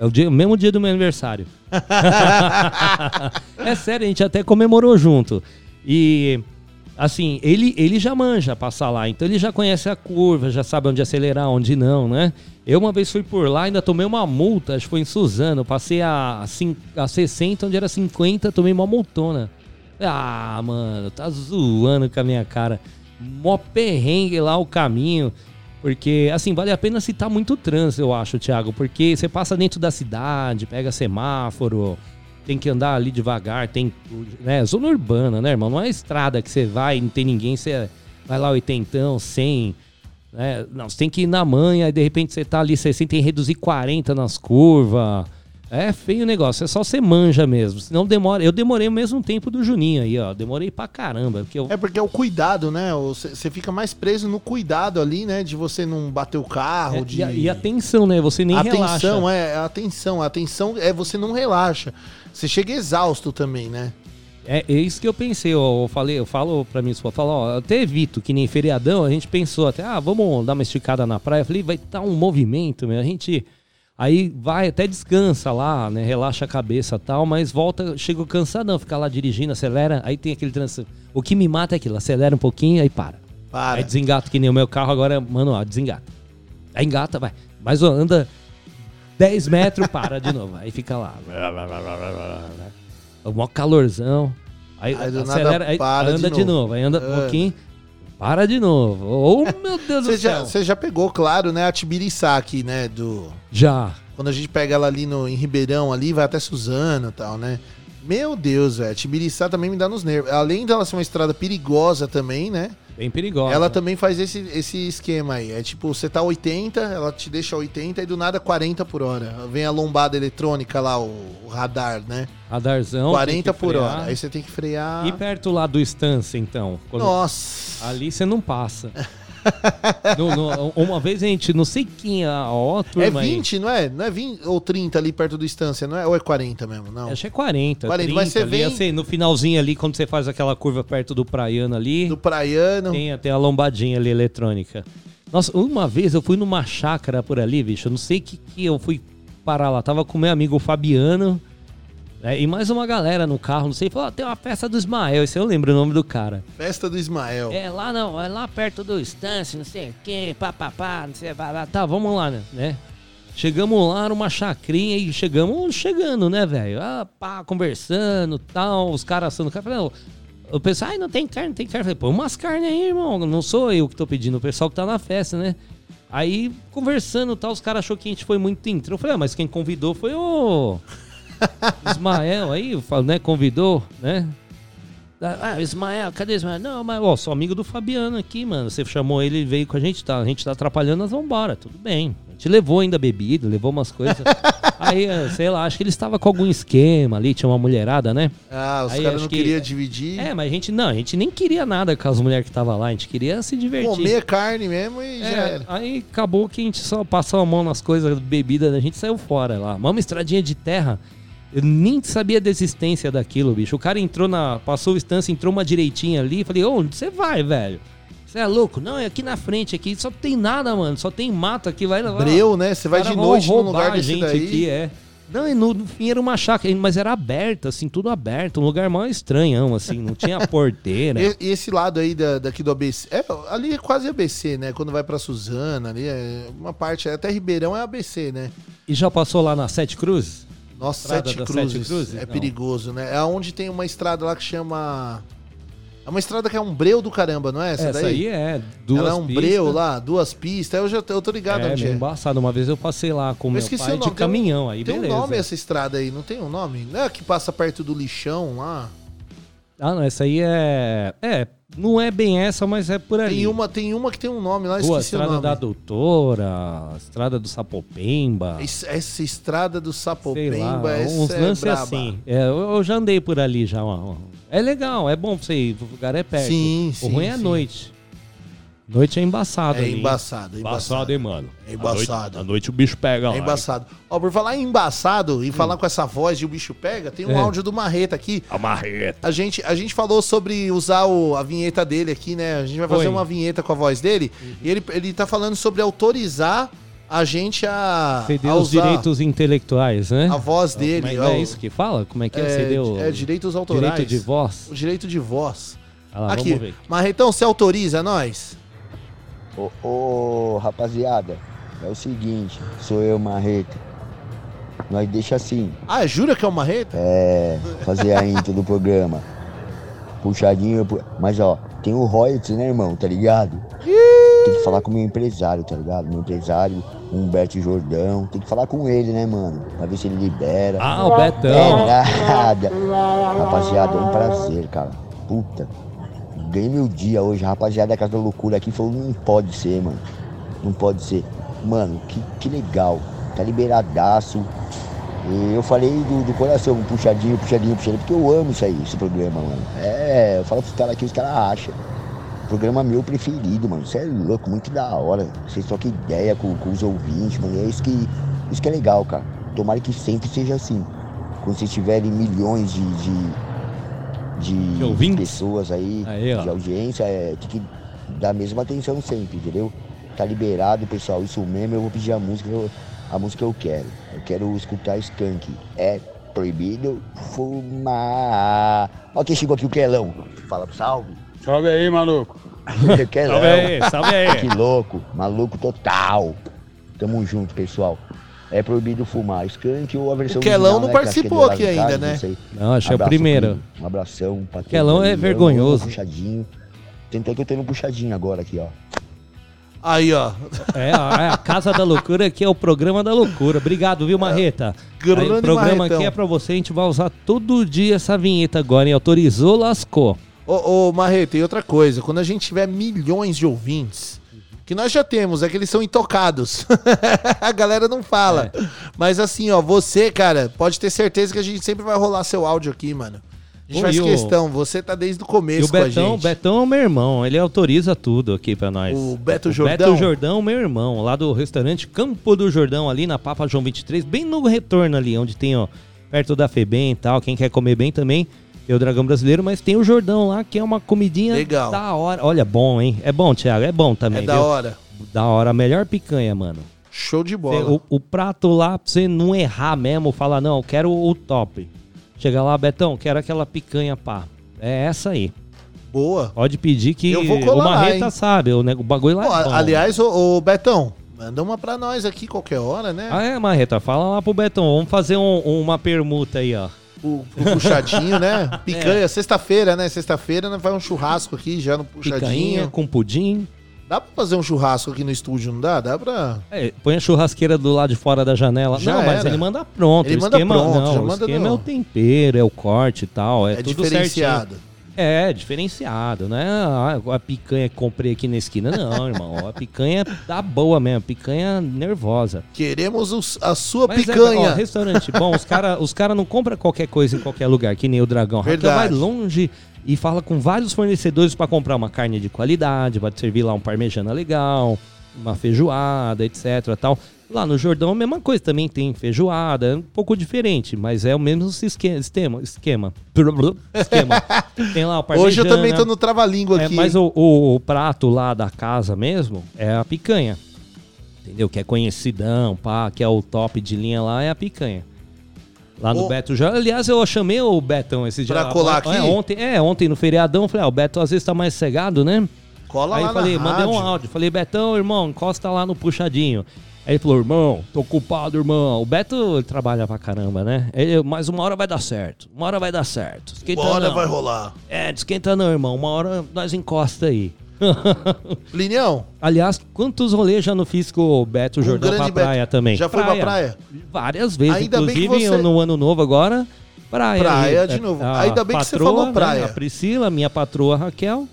É o, dia, mesmo dia do meu aniversário. é sério, a gente até comemorou junto. E, assim, ele, ele já manja passar lá. Então ele já conhece a curva, já sabe onde acelerar, onde não, né? Eu uma vez fui por lá, ainda tomei uma multa, acho que foi em Suzano. Passei a, cin- a 60, onde era 50, tomei uma multona. Ah, mano, tá zoando com a minha cara. Mó perrengue lá o caminho. Porque, assim, vale a pena tá muito trânsito, eu acho, Thiago. Porque você passa dentro da cidade, pega semáforo, tem que andar ali devagar, tem. Né, zona urbana, né, irmão? Não é estrada que você vai e não tem ninguém, você vai lá oitentão, 100. né? Não, você tem que ir na manha, aí de repente você tá ali 60 tem que reduzir 40 nas curvas. É feio o negócio, é só você manja mesmo. Senão demora. Eu demorei o mesmo tempo do Juninho aí, ó. Demorei pra caramba. Porque eu, É porque é o cuidado, né? Você fica mais preso no cuidado ali, né? De você não bater o carro, É, de... e, e atenção, né? Você nem atenção, relaxa. é, atenção. A atenção é você não relaxa. Você chega exausto também, né? É, é isso que eu pensei, ó, eu falei, eu falo pra mim, eu falo, ó, até evito que nem feriadão, a gente pensou até, ah, vamos dar uma esticada na praia. Eu falei, vai estar um movimento, meu, a gente aí vai até descansa lá, né, relaxa a cabeça e tal, mas volta, chega cansadão, fica lá dirigindo, acelera, aí tem aquele trânsito. O que me mata é aquilo, acelera um pouquinho, aí para. Para. Aí desengata, que nem o meu carro agora, manual, desengata. Aí engata, vai. Mas ó, anda 10 metros, para de novo. Aí fica lá. O maior calorzão. Aí, Aí acelera, aí para anda de de novo. novo. Aí anda um Anda. pouquinho, para de novo. Oh, meu Deus do já, céu. você já pegou, claro, né? A Tibiriçá aqui, né? Do... Já. Quando a gente pega ela ali no, em Ribeirão, ali, vai até Suzano e tal, né? Meu Deus, velho. Tibiriçá também me dá nos nervos. Além dela ser uma estrada perigosa também, né? Bem perigosa. Ela também faz esse, esse esquema aí. É tipo, você tá 80, ela te deixa 80 e do nada 40 por hora. Vem a lombada eletrônica lá, o, radar, né? Radarzão. 40 tem que por hora. Aí você tem que frear. E perto lá do Estância, então? Quando- Nossa. Ali você não passa. No- no- uma vez a gente, não sei quem, a ó, É turma aí. 20, não é? Não é 20 ou 30 ali perto do Estância, não é? Ou é 40 mesmo? Não. Acho que é 40. 40, 30, mas você vem- assim, no finalzinho ali, quando você faz aquela curva perto do Praiano ali. Do Praiano. Tem até a lombadinha ali eletrônica. Nossa, uma vez eu fui numa chácara por ali, bicho. Eu não sei que que eu fui parar lá. Tava com meu amigo o Fabiano. Né, e mais uma galera no carro, não sei, falou, "Ó, tem uma festa do Ismael, esse eu lembro o nome do cara. Festa do Ismael. É lá não, é lá perto do Estância, não sei o que, papapá, não sei, pá, pá. tá, vamos lá, né, né? Chegamos lá numa chacrinha e chegamos chegando, né, velho? Ah, pá, conversando tal, os caras assando carne. Falei, "Não, O pessoal, ai, não tem carne, não tem carne. Falei, põe umas carnes aí, irmão. Não sou eu que tô pedindo, o pessoal que tá na festa, né? Aí, conversando tal, os caras achou que a gente foi muito intro. Eu falei, ah, mas quem convidou foi o Ismael aí, eu falo, né? Convidou, né? Ah, Ismael, cadê Ismael? Não, mas, ó, sou amigo do Fabiano aqui, mano. Você chamou ele, veio com a gente, tá? A gente tá atrapalhando, nós vamos embora. Tudo bem. A gente levou ainda bebida, levou umas coisas. Aí, eh, sei lá, acho que ele estava com algum esquema ali, tinha uma mulherada, né? Ah, os caras não que- queriam dividir. É, mas a gente, não, a gente nem queria nada com as mulheres que estavam lá, a gente queria se divertir. Comer carne mesmo e já É, era. aí acabou que a gente só passou a mão nas coisas, bebida, a gente saiu fora lá. Uma estradinha de terra, eu nem sabia da existência daquilo, bicho. O cara entrou na. Passou o estância, entrou uma direitinha ali. Falei, ô, onde você vai, velho? Você é louco? Não, é aqui na frente, aqui só tem nada, mano. Só tem mato aqui, vai lá. Breu, né? Você vai de noite num lugar desse gente daí. aqui, é. Não, e no, no fim era uma chácara, mas era aberta, assim, tudo aberto. Um lugar mais estranhão, assim, não tinha porteira. E, e esse lado aí da, daqui do ABC. É, ali é quase ABC, né? Quando vai pra Suzana, ali é uma parte. Até Ribeirão é ABC, né? E já passou lá na Sete Cruzes? Nossa, Sete Cruzes. Sete Cruzes? É Não. perigoso, né? É onde tem uma estrada lá que chama. É uma estrada que é um breu do caramba, não é? Essa, Essa daí? aí é, duas Ela é um pistas. breu lá, duas pistas. Eu já eu tô ligado é, onde é. embaçado. Uma vez eu passei lá com Eu meu esqueci pai o nome. de tem um- caminhão, aí tem beleza. um nome essa estrada aí, não tem um nome? Não é a que passa perto do lixão lá? Ah, não, essa aí é... É, não é bem essa, mas é por ali. Tem uma, tem uma que tem um nome lá, Rua esqueci o Estrada nome. da Doutora, Estrada do Sapopemba. Essa, essa estrada do sei Sapopemba, lá, essa uns é lances braba. assim. É, eu, eu já andei por ali já. ó, ó. É legal, é bom pra você ir, o lugar é perto. Sim, o sim, ruim é a sim. noite. Noite é embaçado É ali. embaçado, é embaçado. hein, mano? É embaçado. À noite, o bicho pega lá. É embaçado. Ó, por falar em embaçado e falar com essa voz de o bicho pega, tem um Hum. É. áudio do Marreta aqui. A marreta. A gente, a gente falou sobre usar o- a vinheta dele aqui, né? A gente vai fazer Foi. Uhum. uma vinheta com a voz dele. E ele, ele tá falando sobre autorizar a gente a, Ceder a os usar direitos intelectuais, né? a voz dele. Como é, ó. não é isso que fala? Como é que é? É, Ceder o- é direitos autorais. Direito de voz? O direito de voz. Ah lá, aqui, vamos ver. Marretão, você autoriza nós? Ô, ô, rapaziada, é o seguinte, sou eu, Marreta. Nós deixa assim, Ah, jura que é o Marreta? é, fazer a intro do programa. Puxadinho, pu- mas ó, tem o royalties, né, irmão, tá ligado? Tem que falar com o meu empresário, tá ligado? Meu empresário, Humberto Jordão, tem que falar com ele, né, mano? Pra ver se ele libera. Ah, o Betão. É nada. Rapaziada, é um prazer, cara. Puta. Ganhei meu dia hoje, rapaziada da Casa da Loucura aqui falou, não pode ser, mano. Não pode ser. Mano, que, que legal. Tá liberadaço. E eu falei do, do coração, puxadinho, puxadinho, puxadinho, porque eu amo isso aí, esse programa, mano. É, eu falo pros caras aqui, os caras acham. Programa meu preferido, mano. Você é louco, muito da hora. Vocês trocam ideia com, com os ouvintes, mano. É isso que, isso que é legal, cara. Tomara que sempre seja assim. Quando vocês tiverem milhões de, de, de, pessoas aí, Aí, de audiência, é, tem que dar a mesma atenção sempre, entendeu? Tá liberado, pessoal. Isso mesmo, eu vou pedir a música, eu- a música que eu quero. Eu quero escutar Skank. É proibido fumar. Ó quem chegou aqui, o Quelão. Fala pro salve. Salve aí, maluco. Quelão. Salve aí, salve aí. Que louco, maluco total. Tamo junto, pessoal. É proibido fumar Skank ou a versão O Quelão original, não né, que que é participou aqui ainda, né? não sei. Não, acho que é o Abraço, primeiro. Um abração pra Quelão é vergonhoso. Puxadinho. Tentei que eu tenho um puxadinho agora aqui, ó. Aí, ó. É, a, é a Casa da Loucura aqui é o programa da loucura. Obrigado, viu, Marreta? Grande Aí, o programa Marretão. aqui é pra você, a gente vai usar todo dia essa vinheta agora, hein? Autorizou, lascou. Ô, ô Marreta, e outra coisa, quando a gente tiver milhões de ouvintes, que nós já temos, é que eles são intocados. a galera não fala. É. Mas assim, ó, você, cara, pode ter certeza que a gente sempre vai rolar seu áudio aqui, mano. A gente faz e o- questão, você tá desde o E começo o com a Betão, o. Betão é o meu irmão, ele autoriza tudo aqui pra nós. O Beto O Jordão? Beto Jordão, meu irmão, lá do restaurante Campo do Jordão, ali na Papa João 23, bem no retorno ali, onde tem, ó, perto da Febem e tal, quem quer comer bem também, tem o Dragão Brasileiro, mas tem o Jordão lá, que é uma comidinha Legal. da hora. Olha, bom, hein? É bom, Thiago, é bom também, É da viu? hora. Da hora, melhor picanha, mano. Show de Cê- bola. o, o prato lá, pra você não errar mesmo, falar, não, eu quero o top. Chega lá, Betão, quero aquela picanha, pá. É essa aí. Boa. Pode pedir que Eu vou o colar lá, Marreta hein? sabe, o, o bagulho lá Pô, é bom. aliás, ô, ô, Betão, manda uma pra nós aqui qualquer hora, né? Ah, é, Marreta, fala lá pro Betão, vamos fazer um- uma permuta aí, ó. O, puxadinho, né? Picanha, sexta-feira, né? Sexta-feira nós vai um churrasco aqui já no Picanha puxadinho. com pudim. Dá pra fazer um churrasco aqui no estúdio, não dá? Dá pra. É, põe a churrasqueira do lado de fora da janela. Já não, mas era. ele manda pronto. Ele o manda esquema, pronto, não, já o manda esquema no- é o tempero, é o corte e tal. É, É tudo diferenciado. certinho. É, diferenciado, né? Ah, A picanha que comprei aqui na esquina, não, irmão. A picanha tá boa mesmo, picanha nervosa. Queremos os- a sua Mas é, picanha. ó, restaurante bom, os caras os cara não compram qualquer coisa em qualquer lugar, que nem o Dragão. Raquel vai longe e fala com vários fornecedores pra comprar uma carne de qualidade, vai servir lá um parmejana legal, uma feijoada, etc. tal. Lá no Jordão a mesma coisa, também tem feijoada, é um pouco diferente, mas é o mesmo esque- esquema. Esquema. esquema. Tem lá o parmejana. Hoje eu também tô no trava-língua É, aqui. mas o, o- o prato lá da casa mesmo é a picanha. Entendeu? Que é conhecidão, pá, que é o top de linha lá, é a picanha. Lá no. Beto já. Aliás, eu chamei o Betão esse dia. Pra colar é, aqui? ontem, é, ontem no feriadão, falei, ah, o Beto às vezes tá mais cegado, né? Cola Aí lá falei, mandei um rádio. áudio. Falei, Betão, irmão, encosta lá no puxadinho. Aí ele falou, irmão, tô ocupado, irmão. O Beto ele trabalha pra caramba, né? Ele, mas uma hora vai dar certo. Uma hora vai dar certo. Esquenta Uma hora não. vai rolar. É, esquenta não, irmão. Uma hora nós encosta aí. Plinião, Aliás, quantos rolês já não fiz com o Beto Jordão pra praia Beto. também? Já foi pra praia? Várias vezes. Ainda bem que Inclusive, você- no ano novo agora, praia. Praia de novo. A Ainda bem que você patroa, falou né, praia. a Priscila, minha patroa Raquel,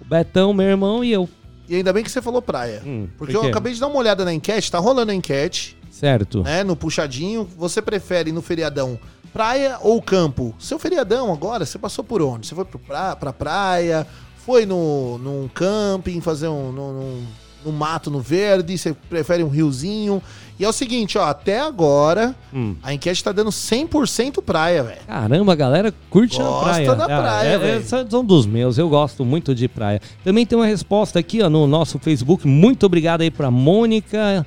o Betão, meu irmão e eu. E ainda bem que você falou praia. Hum, porque por eu acabei de dar uma olhada na enquete, tá rolando a enquete, Certo. né? No puxadinho. Você prefere no feriadão praia ou campo? Seu feriadão agora, você passou por onde? Você foi pra, pra praia? Foi no, num camping, fazer um. Num, num- no mato, no verde? Você prefere um riozinho? E é o seguinte, ó, até agora Hum. a enquete tá dando 100% praia, velho. Caramba, a galera curte a Gosta praia. da praia, é, velho. é, são dos meus, eu gosto muito de praia. Também tem uma resposta aqui ó, no nosso Facebook. Muito obrigado aí pra Mônica.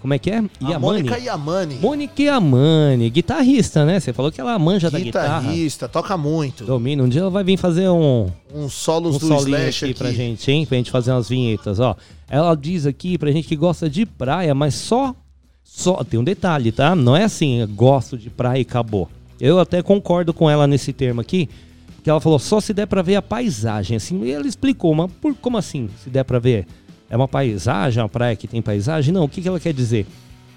Como é que é? A Yamani. Mônica Yamani. Mônica Yamani, guitarrista, né? Você falou que ela manja da guitarra. Guitarrista, toca muito. Domina. Um dia ela vai vir fazer um, Uns solos um do Slash aqui, aqui. pra gente, hein? Pra gente fazer umas vinhetas, ó. Ela diz aqui pra gente que gosta de praia, mas só. Só. Tem um detalhe, tá? Não é assim, gosto de praia e acabou. Eu até concordo com ela nesse termo aqui. Que ela falou, só se der pra ver a paisagem. Assim, e ela explicou, mas por, como assim, se der pra ver? É uma paisagem, uma praia que tem paisagem? Não, o que, que ela quer dizer?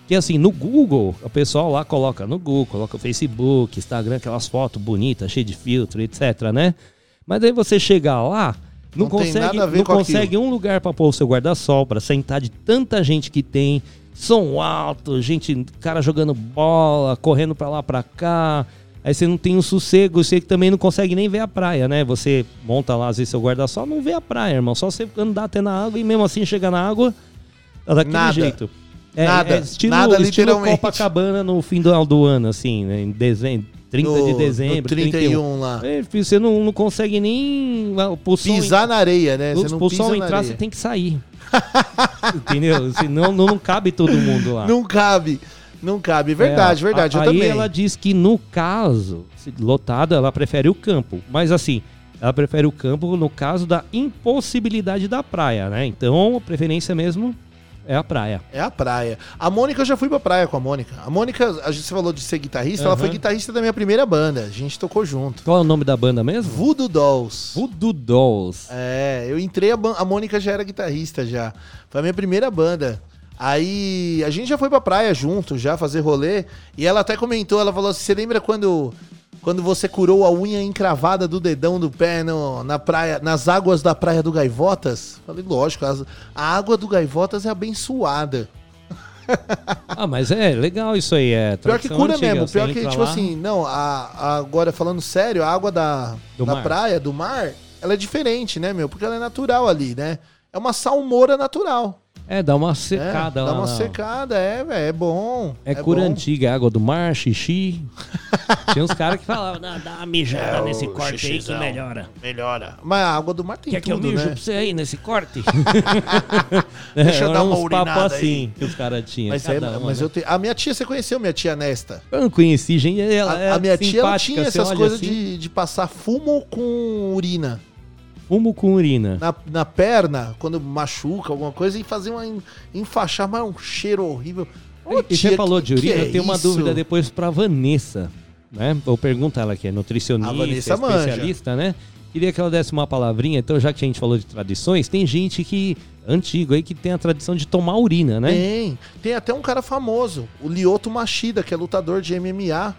Que assim, no Google, o pessoal lá coloca no Google, coloca o Facebook, Instagram, aquelas fotos bonitas, cheias de filtro, etc, né? Mas aí você chegar lá, Não, Não consegue, não aquilo. consegue um lugar pra pôr o seu guarda-sol, pra sentar de tanta gente que tem, som alto, gente, cara jogando bola, correndo pra lá pra cá. Aí você não tem um sossego, você também não consegue nem ver a praia, né? Você monta lá, às vezes, seu guarda-sol, não vê a praia, irmão. Só você andar até na água e mesmo assim chegar na água, tá daquele Nada. jeito. É, Nada. é estilo, Nada, estilo. Copacabana no fim do, do ano, assim, né? Em dezembro, 30 No- de dezembro, 31 31 lá. É, você não, não consegue nem ah, Pisar na areia, né? Você não pro sol entrar, areia. você tem que sair. Entendeu? Senão não, não cabe todo mundo lá. Não cabe. Não cabe. Verdade, É, verdade. a- eu aí também. ela diz que no caso, lotado, ela prefere o campo. Mas assim, ela prefere o campo no caso da impossibilidade da praia, né? Então, a preferência mesmo é a praia. É a praia. A Mônica, eu já fui pra praia com a Mônica. A Mônica, a gente falou de ser guitarrista, ela Aham. foi guitarrista da minha primeira banda. A gente tocou junto. Qual é o nome da banda mesmo? Voodoo Dolls. Voodoo Dolls. É, eu entrei, a, a Mônica já era guitarrista já. Foi a minha primeira banda. Aí a gente já foi pra praia junto, já fazer rolê. E ela até comentou, ela falou assim: você lembra quando, quando você curou a unha encravada do dedão do pé no- na praia, nas águas da praia do Gaivotas? Falei, lógico, as- a água do Gaivotas é abençoada. Ah, mas é legal isso aí. É Pior que cura antiga, mesmo. Pior que, tipo lá- assim, não, a, a- agora falando sério, a água da, Do da mar. praia, do mar, ela é diferente, né, meu? Porque ela é natural ali, né? É uma salmoura natural. É, dá uma É, secada dá lá. uma na- secada, é, velho, é bom. É, cura bom. antiga, água do mar, xixi. Tinha uns caras que falavam, dá uma mijada É, nesse corte aí que xixizão. melhora. Melhora. Mas a água do mar tem Quer que eu tudo, mijo né? pra você aí nesse corte? Deixa eu dar uma uns urinada papos aí. assim que os caras tinham. Mas, é, cada um, mas né? eu te- a minha tia, você conheceu minha tia Nesta? Eu não conheci, gente. Ela A, é a minha tia tinha essas coisas assim, de, de passar fumo com urina. Fumo com urina. na, na perna, quando machuca alguma coisa, e fazer uma en- enfaixar, mas é um cheiro horrível. Ô, E tia, você falou de urina, é eu tenho uma isso? dúvida depois pra Vanessa, né? Vou perguntar ela que é nutricionista, A Vanessa manja. especialista, né? Queria que ela desse uma palavrinha, então já que a gente falou de tradições, tem gente que, antigo aí, que tem a tradição de tomar urina, né? Tem. Tem até um cara famoso, o Lioto Machida, que é lutador de MMA.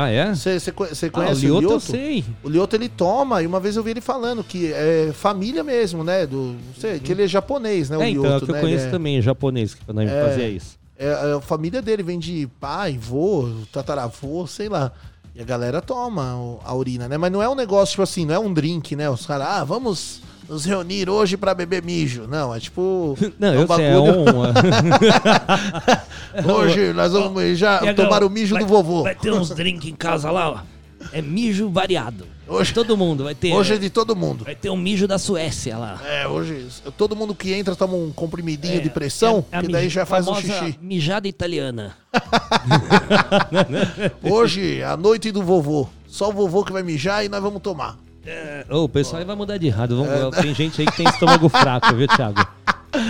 Ah, é? Você conhece Ah, o o Lioto Lioto? eu sei. O Lioto ele toma, e uma vez eu vi ele falando que é família mesmo, né? Do, não sei, que ele é japonês, né? O é, então, é o Lioto, que eu né? conheço Ele é- também, japonês, que também É. fazia isso. É, é, a família dele vem de pai, vô, tataravô, sei lá. E a galera toma a urina, né? Mas não é um negócio, tipo assim, não é um drink, né? Os caras, ah, vamos nos reunir hoje pra beber mijo. Não, é tipo. Não, é eu sei, é uma. hoje nós vamos mijar, Tiagão, tomar o mijo vai- do vovô. Vai ter uns drinks em casa lá, ó. É mijo variado. Hoje, Todo mundo vai ter. hoje é de todo mundo. Vai ter um mijo da Suécia lá. É, hoje todo mundo que entra toma um comprimidinho É, de pressão, é a que daí já faz um xixi. Mijada italiana. Hoje, a noite do vovô. Só o vovô que vai mijar e nós vamos tomar. Ô, o pessoal aí vai mudar de errado. Vamos- É. Tem gente aí que tem estômago fraco, viu, Thiago?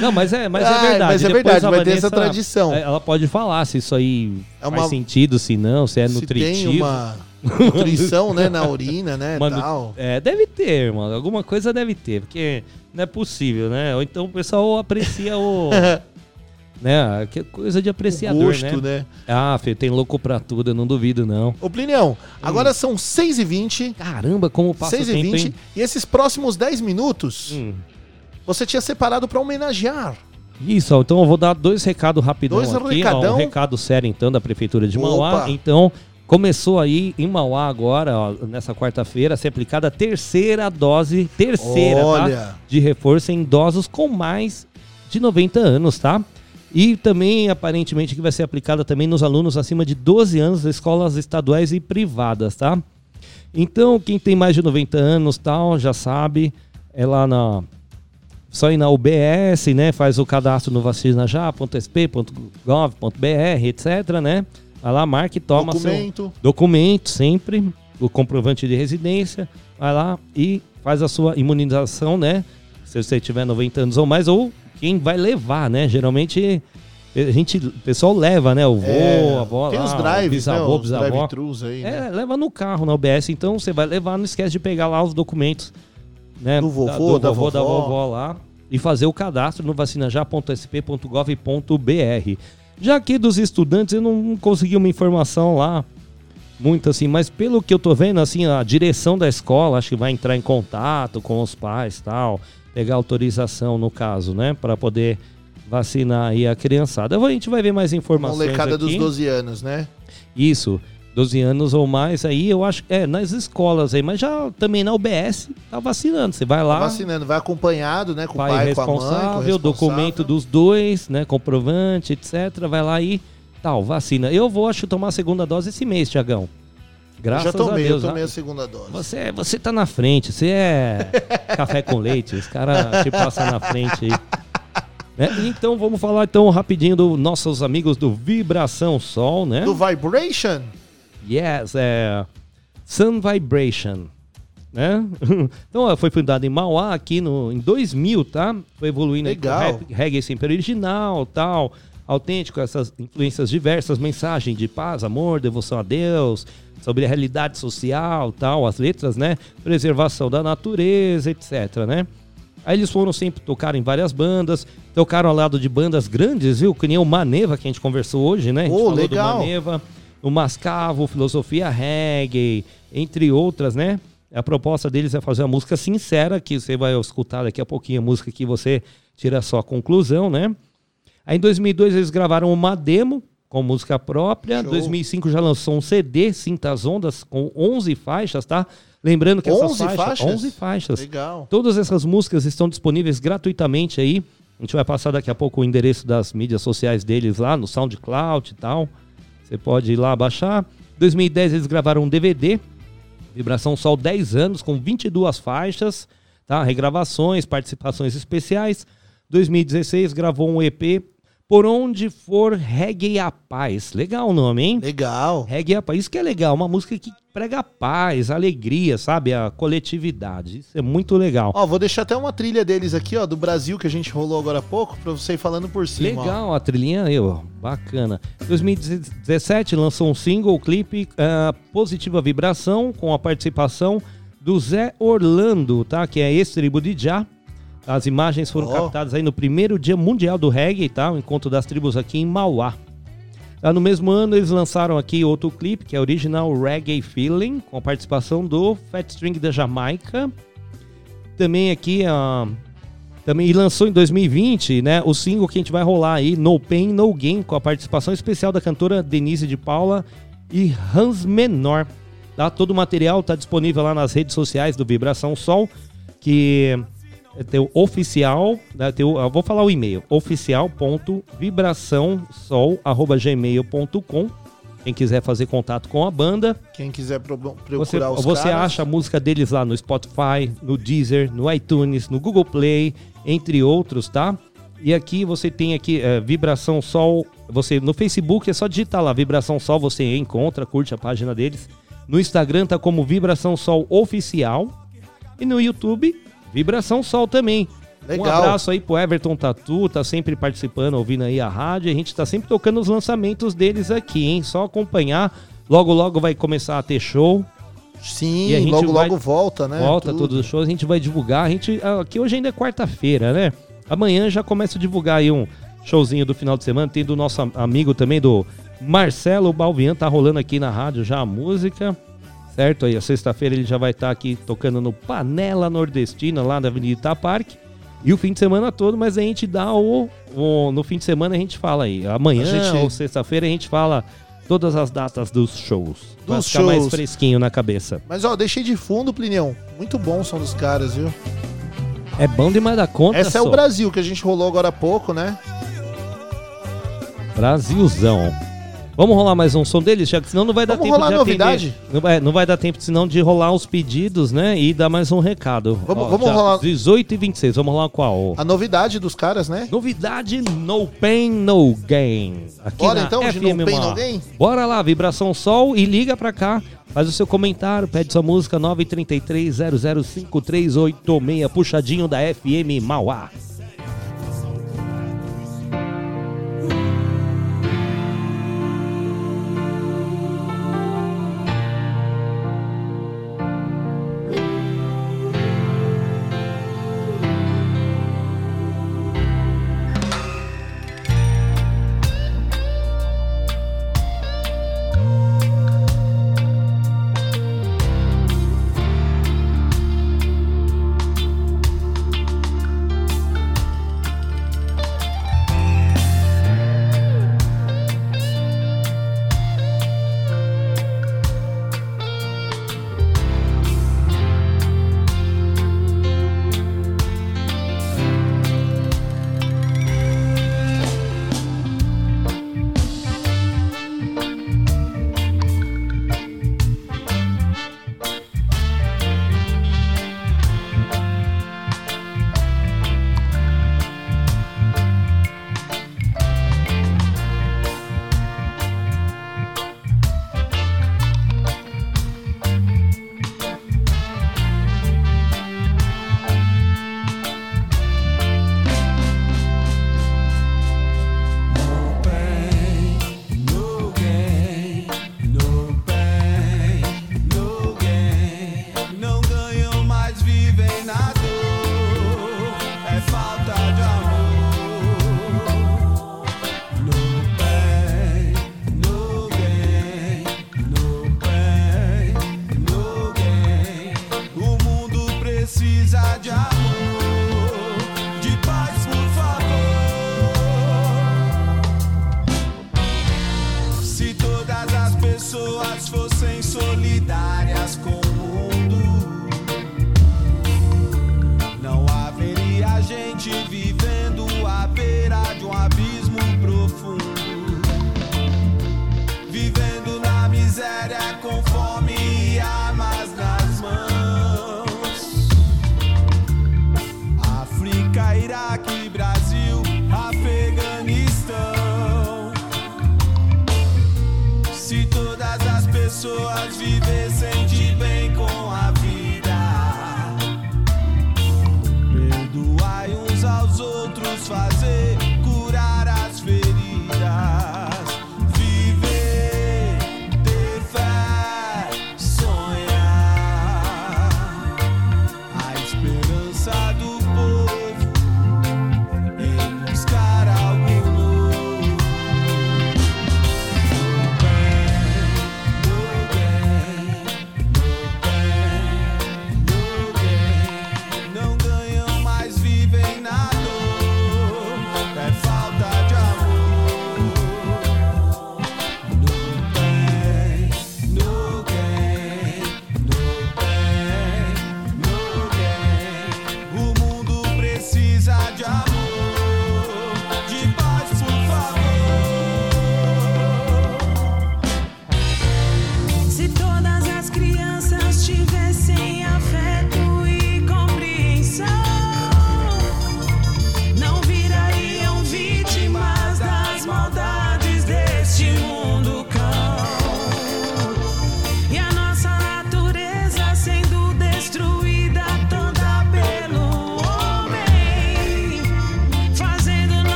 Não, mas é, mas é verdade. mas é Depois verdade, vai ter essa tradição. é, Ela pode falar se isso aí É uma- faz sentido, se não, se é Se nutritivo. tem uma nutrição, né, na urina, né, Uma nu- tal. É, deve ter, irmão. Alguma coisa deve ter, porque não é possível, né? Ou então o pessoal aprecia o. né? Que coisa de apreciador, gosto, né? né? Ah, filho, tem louco pra tudo, eu não duvido, não. Ô, Plinião, agora são 6h20. Caramba, como passa o tempo, 6h20. hein? E esses próximos 10 minutos, Hum. você tinha separado pra homenagear. Isso, ó, então eu vou dar dois recados rapidão Dois aqui. ó, recadão. um recado sério, então, da Prefeitura de Mauá. Opa. Então, começou aí em Mauá agora, ó, nessa quarta-feira, a ser aplicada a terceira dose, terceira, tá? De reforço em idosos com mais de 90 anos, tá? E também, aparentemente, que vai ser aplicada também nos alunos acima de 12 anos das escolas estaduais e privadas, tá? Então, quem tem mais de 90 anos, tal, já sabe, é lá na só ir na UBS, né? Faz o cadastro no vacinajá.sp.gov.br, etc, né? Vai lá, marca e toma Documento. seu documento sempre, o comprovante de residência, vai lá e faz a sua imunização, né? Se você tiver 90 anos ou mais, ou quem vai levar, né? Geralmente a gente, o pessoal leva, né? O vô, É, a avó tem lá, os o drives, bisavô, né? Os bisavó. drive-thrus aí, né? É, leva no carro, na UBS, então você vai levar, não esquece de pegar lá os documentos, né? Do vovô, da vovô, da vovó. vovó lá e fazer o cadastro no vacinajá.sp.gov.br. Já aqui dos estudantes, eu não consegui uma informação lá muito assim, mas pelo que eu tô vendo, assim, a direção da escola acho que vai entrar em contato com os pais tal, pegar autorização no caso, né, para poder vacinar aí a criançada. A gente vai ver mais informações Molecada aqui. dos 12 anos, né? Isso, 12 anos ou mais aí, eu acho, é, nas escolas aí, mas já também na UBS tá vacinando. Você vai lá, Tá vacinando, vai acompanhado, né? Com o pai, pai, com a mãe, com o responsável, responsável. documento dos dois, né, comprovante, etc. Vai lá e tal, vacina. Eu vou, acho, tomar a segunda dose esse mês, Tiagão. Graças já tomei, a Deus. eu tomei ah, a segunda dose. Você, você tá na frente, você é café com leite, os caras te passam na frente aí. Né? Então vamos falar então rapidinho dos nossos amigos do Vibração Sol, né? Do Vibration? Yes, é Sun Vibration, né? Então foi fundado em Mauá aqui no, em 2000, tá? Foi evoluindo aí com Legal. reggae sempre original, tal, autêntico, essas influências diversas, mensagem de paz, amor, devoção a Deus, sobre a realidade social, tal, as letras, né? Preservação da natureza, etc, né? Aí eles foram sempre tocar em várias bandas, tocaram ao lado de bandas grandes, viu? Que nem o Maneva, que a gente conversou hoje, né? A gente Ô, falou do legal. Maneva, o Mascavo, Filosofia Reggae, entre outras, né? A proposta deles é fazer uma música sincera, que você vai escutar daqui a pouquinho, a música que você tira a sua conclusão, né? Aí em 2002 eles gravaram uma demo com música própria. Em Show. 2005 já lançou um CD, Cintas Ondas, com 11 faixas, tá? Lembrando que essas 11 faixas, faixas? 11 faixas. Legal. Todas essas músicas estão disponíveis gratuitamente aí. A gente vai passar daqui a pouco o endereço das mídias sociais deles lá no SoundCloud e tal. Você pode ir lá baixar. Em 2010 eles gravaram um DVD, Vibração Sol 10 anos, com 22 faixas, tá? Regravações, participações especiais. 2016 gravou um EP Por Onde For Reggae a Paz. Legal o nome, hein? Legal. Reggae a Paz. Isso que é legal, uma música que prega a paz, a alegria, sabe? A coletividade. Isso é muito legal. Ó, vou deixar até uma trilha deles aqui, ó, do Brasil que a gente rolou agora há pouco, pra você ir falando por cima. ó. Legal, a trilhinha aí, ó, bacana. 2017 lançou um single, clipe, ah, Positiva Vibração, com a participação do Zé Orlando, tá? Que é ex-tribo de Já. As imagens foram Ó. captadas aí no primeiro dia mundial do reggae, tá? O encontro das tribos aqui em Mauá. Ah, no mesmo ano, eles lançaram aqui outro clipe, que é Original Reggae Feeling, com a participação do Fat String da Jamaica. Também aqui, ah, também e lançou em 2020, né, o single que a gente vai rolar aí, No Pain, No Gain, com a participação especial da cantora Denise de Paula e Hans Menor. Tá? Todo o material está disponível lá nas redes sociais do Vibração Sol, que teu oficial, né, teu, eu vou falar o e-mail, oficial.vibraçãosol.gmail.com quem quiser fazer contato com a banda. Quem quiser pro- procurar Você, os você caras. acha a música deles lá no Spotify, no Deezer, no iTunes, no Google Play, entre outros, tá? E aqui você tem aqui é, Vibração Sol. Você no Facebook é só digitar lá Vibração Sol, você encontra, curte a página deles. No Instagram tá como Vibração Sol Oficial e no YouTube Vibração Sol também. Um Legal. abraço aí pro Everton Tatu, tá sempre participando, ouvindo aí a rádio. A gente tá sempre tocando os lançamentos deles aqui, hein? Só acompanhar. Logo, logo vai começar a ter show. Sim, E a gente logo, vai- logo volta, né? Volta Tudo. todos os shows, a gente vai divulgar. A gente, aqui hoje ainda é quarta-feira, né? Amanhã já começa a divulgar aí um showzinho do final de semana. Tem do nosso am- amigo também, do Marcelo Balvian, tá rolando aqui na rádio já a música. Certo? Aí, a sexta-feira ele já vai estar aqui tocando no Panela Nordestina, lá na Avenida Itaparque. E o fim de semana todo, mas a gente dá o, o- No fim de semana a gente fala aí. Amanhã gente- ou sexta-feira a gente fala todas as datas dos shows. Pra Dos ficar mais fresquinho na cabeça. Mas ó, deixei de fundo, Plinião. Muito bom o som dos caras, viu? É bom demais da conta. Essa é o só. Brasil que a gente rolou agora há pouco, né? Brasilzão. Vamos rolar mais um som deles, já que senão não vai dar Vamos tempo rolar de novidade? atender. Não vai, não vai dar tempo senão de rolar os pedidos, né? E dar mais um recado. Vamos- vamos já rolar- 18 e 26, vamos rolar qual? A novidade dos caras, né? Novidade No Pain No Gain. Aqui Bora então de FM No Pain, No. Gain? Bora lá, Vibração Sol e liga pra cá. Faz o seu comentário, pede sua música 933 005386, puxadinho da FM Mauá.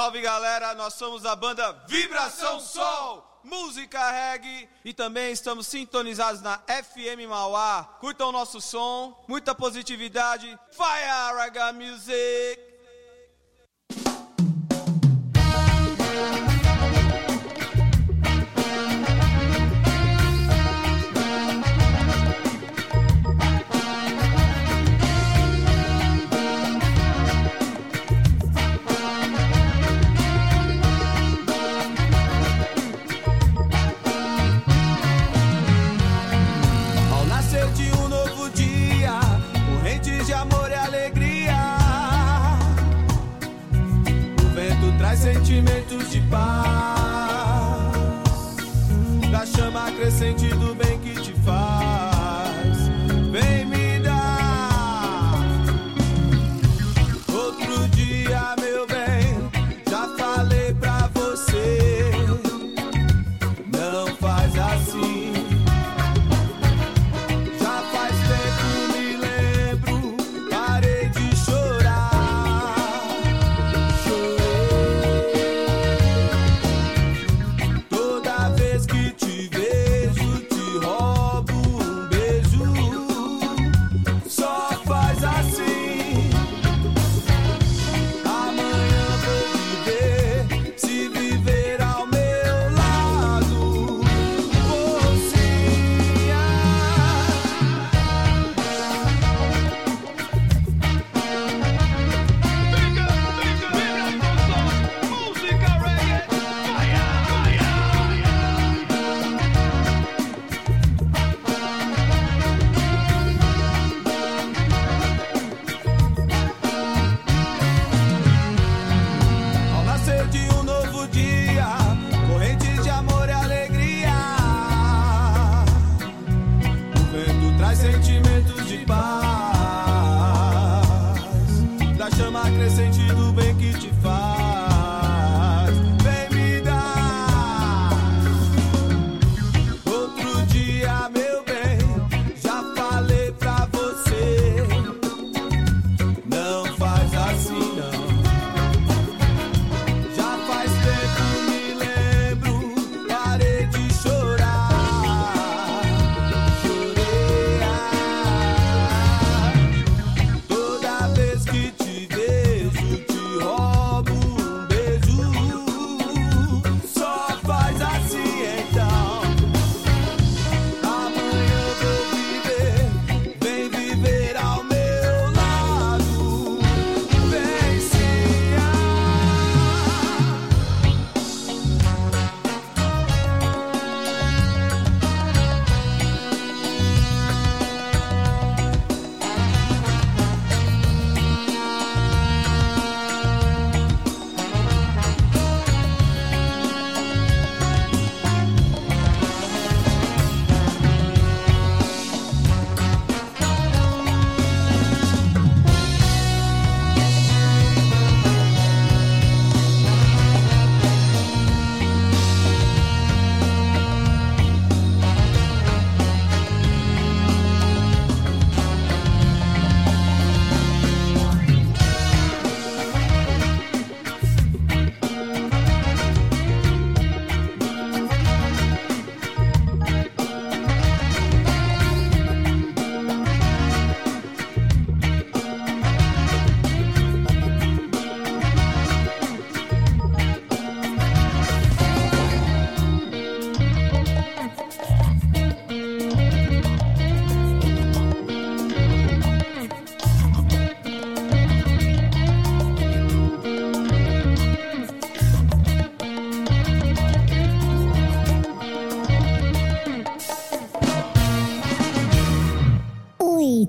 Salve galera, nós somos a banda Vibração Sol, música reggae e também estamos sintonizados na FM Mauá. Curtam o nosso som, muita positividade. Fire Raga Music! Sentimentos de paz, da chama crescente do bem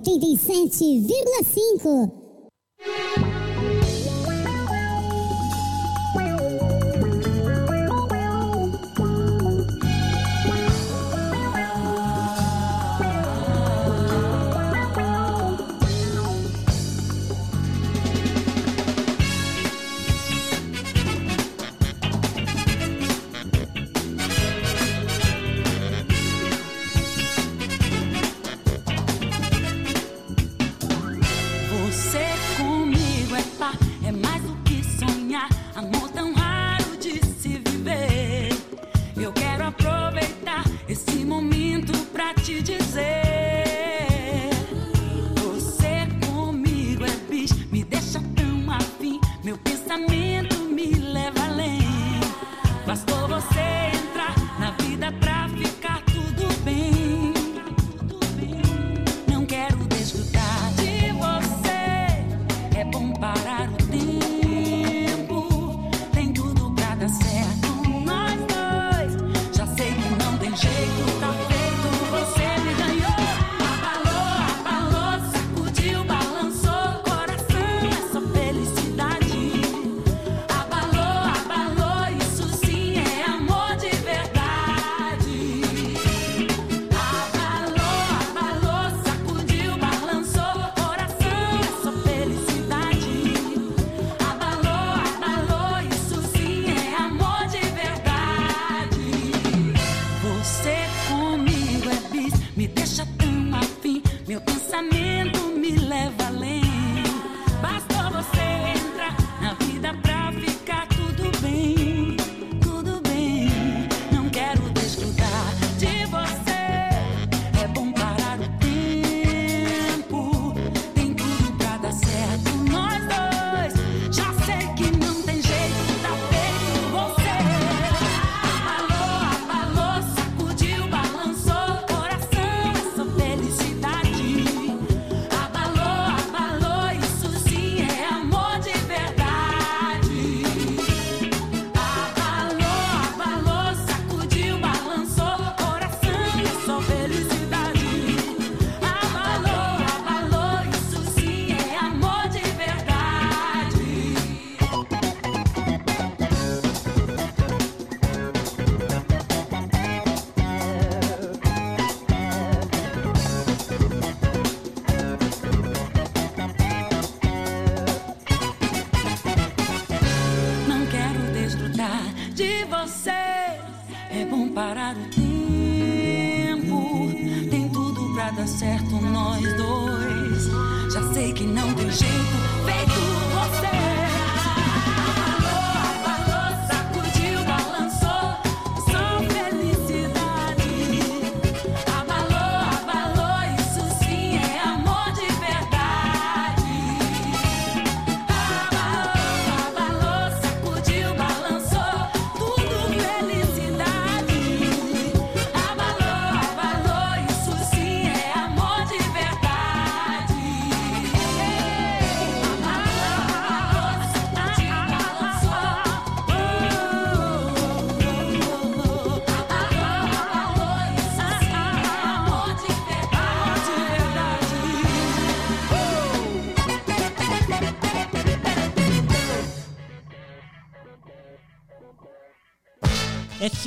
87,5.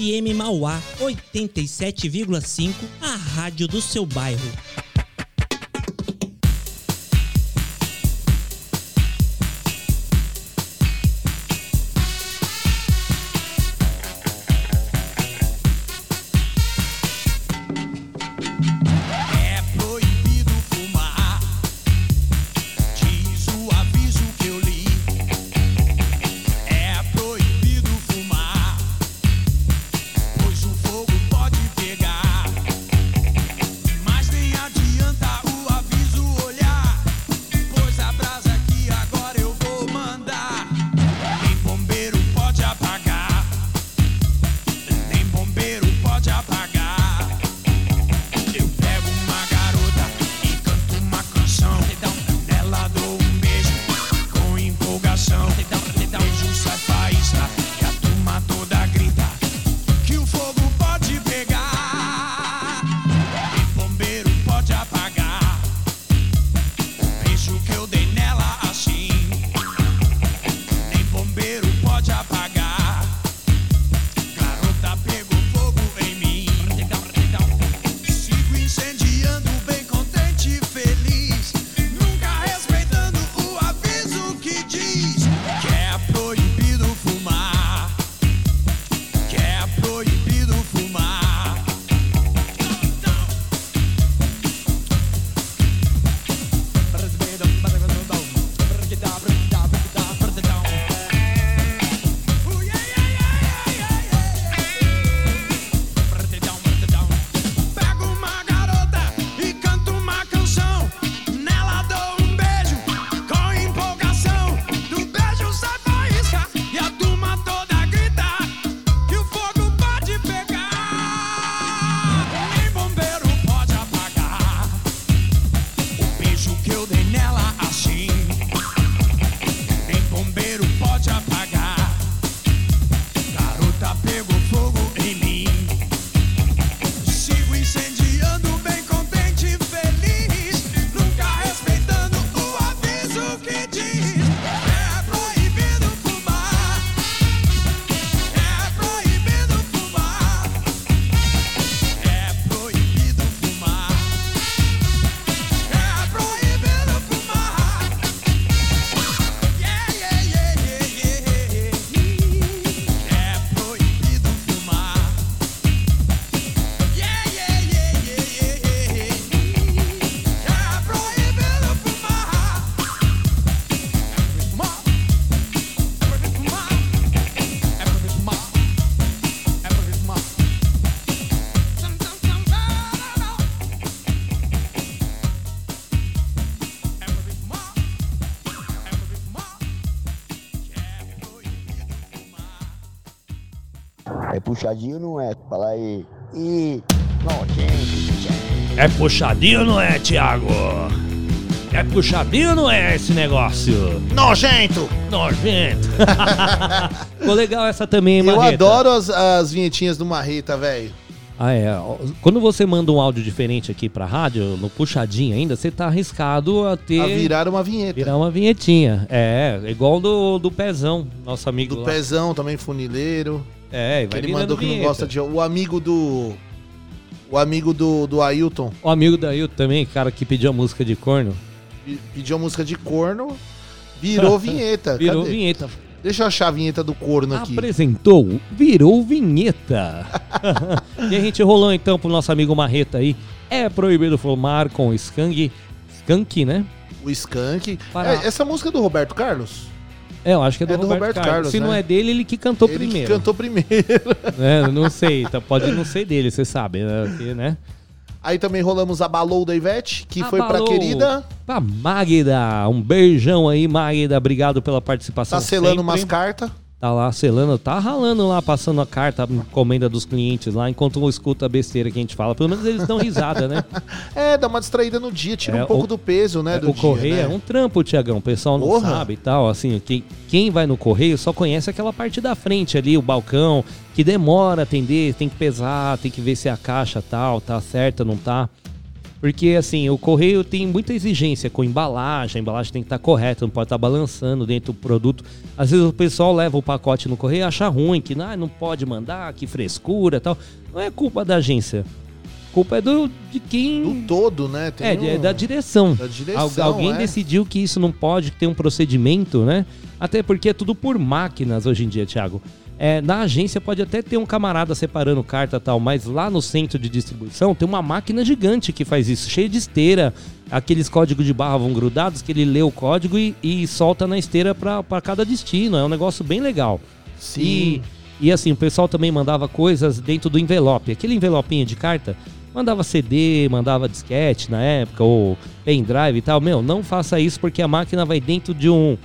FM Mauá 87,5, a rádio do seu bairro. puxadinho não é? Fala aí. E. Nojento. É puxadinho não é, Thiago? É puxadinho não é esse negócio? Nojento! Nojento! Ficou legal essa também, hein, Marreta? Eu adoro as, as vinhetinhas do Marreta, velho. Ah, é. Quando você manda um áudio diferente aqui pra rádio, no puxadinho ainda, você tá arriscado a ter. A virar uma vinheta. Virar uma vinhetinha. É, igual do, do Pezão, nosso amigo. Do lá. Pezão, também funileiro. É, vai Ele mandou que não gosta de. O amigo do. O amigo do, do Ailton. O amigo do Ailton também, cara que pediu a música de corno. Pediu a música de corno, virou vinheta. Virou Cadê? vinheta. Deixa eu achar a vinheta do corno aqui. Apresentou, virou vinheta. e a gente rolou então pro nosso amigo Marreta aí. É proibido fumar com o skunk. Skunk, né? O Skunk. Para- É, essa música é do Roberto Carlos? É, eu acho que é do, É do Roberto, Roberto Carlos. Carlos, Se não né? é dele, ele que cantou Ele que primeiro. cantou primeiro. É, não sei, tá- pode não ser dele, você sabe, né? Né? Aí também rolamos a Balou da Ivete, que foi pra Abalou. querida. Pra Magda, um beijão aí, Magda. Obrigado pela participação. Tá selando sempre. umas cartas. Tá lá selando, tá ralando lá, passando a carta, a encomenda dos clientes lá, enquanto eu escuto a besteira que a gente fala. Pelo menos eles dão risada, né? É, dá uma distraída no dia, tira É, um pouco o- do peso, né? do o dia, correio né? é um trampo, Tiagão. O pessoal não Porra. sabe e tal. Assim, quem, quem vai no correio só conhece aquela parte da frente ali, o balcão, que demora a atender, tem que pesar, tem que ver se a caixa tal, tá certa, não tá. Porque, assim, o correio tem muita exigência com embalagem, a embalagem tem que estar correta, não pode estar balançando dentro do produto. Às vezes o pessoal leva o pacote no correio e acha ruim, que ah, não pode mandar, que frescura tal. Não é culpa da agência. Culpa é do, de quem. Do todo, né? Tem É, um- é da direção. Da direção, Al- alguém é. decidiu que isso não pode, que tem um procedimento, né? Até porque é tudo por máquinas hoje em dia, Thiago. É, na agência pode até ter um camarada separando carta e tal, mas lá no centro de distribuição tem uma máquina gigante que faz isso, cheia de esteira. Aqueles códigos de barra vão grudados, que ele lê o código e, e solta na esteira para cada destino. É um negócio bem legal. Sim. E, e assim, o pessoal também mandava coisas dentro do envelope. Aquele envelopinho de carta, mandava CD, mandava disquete na época, ou pendrive e tal. Meu, não faça isso porque a máquina vai dentro de um.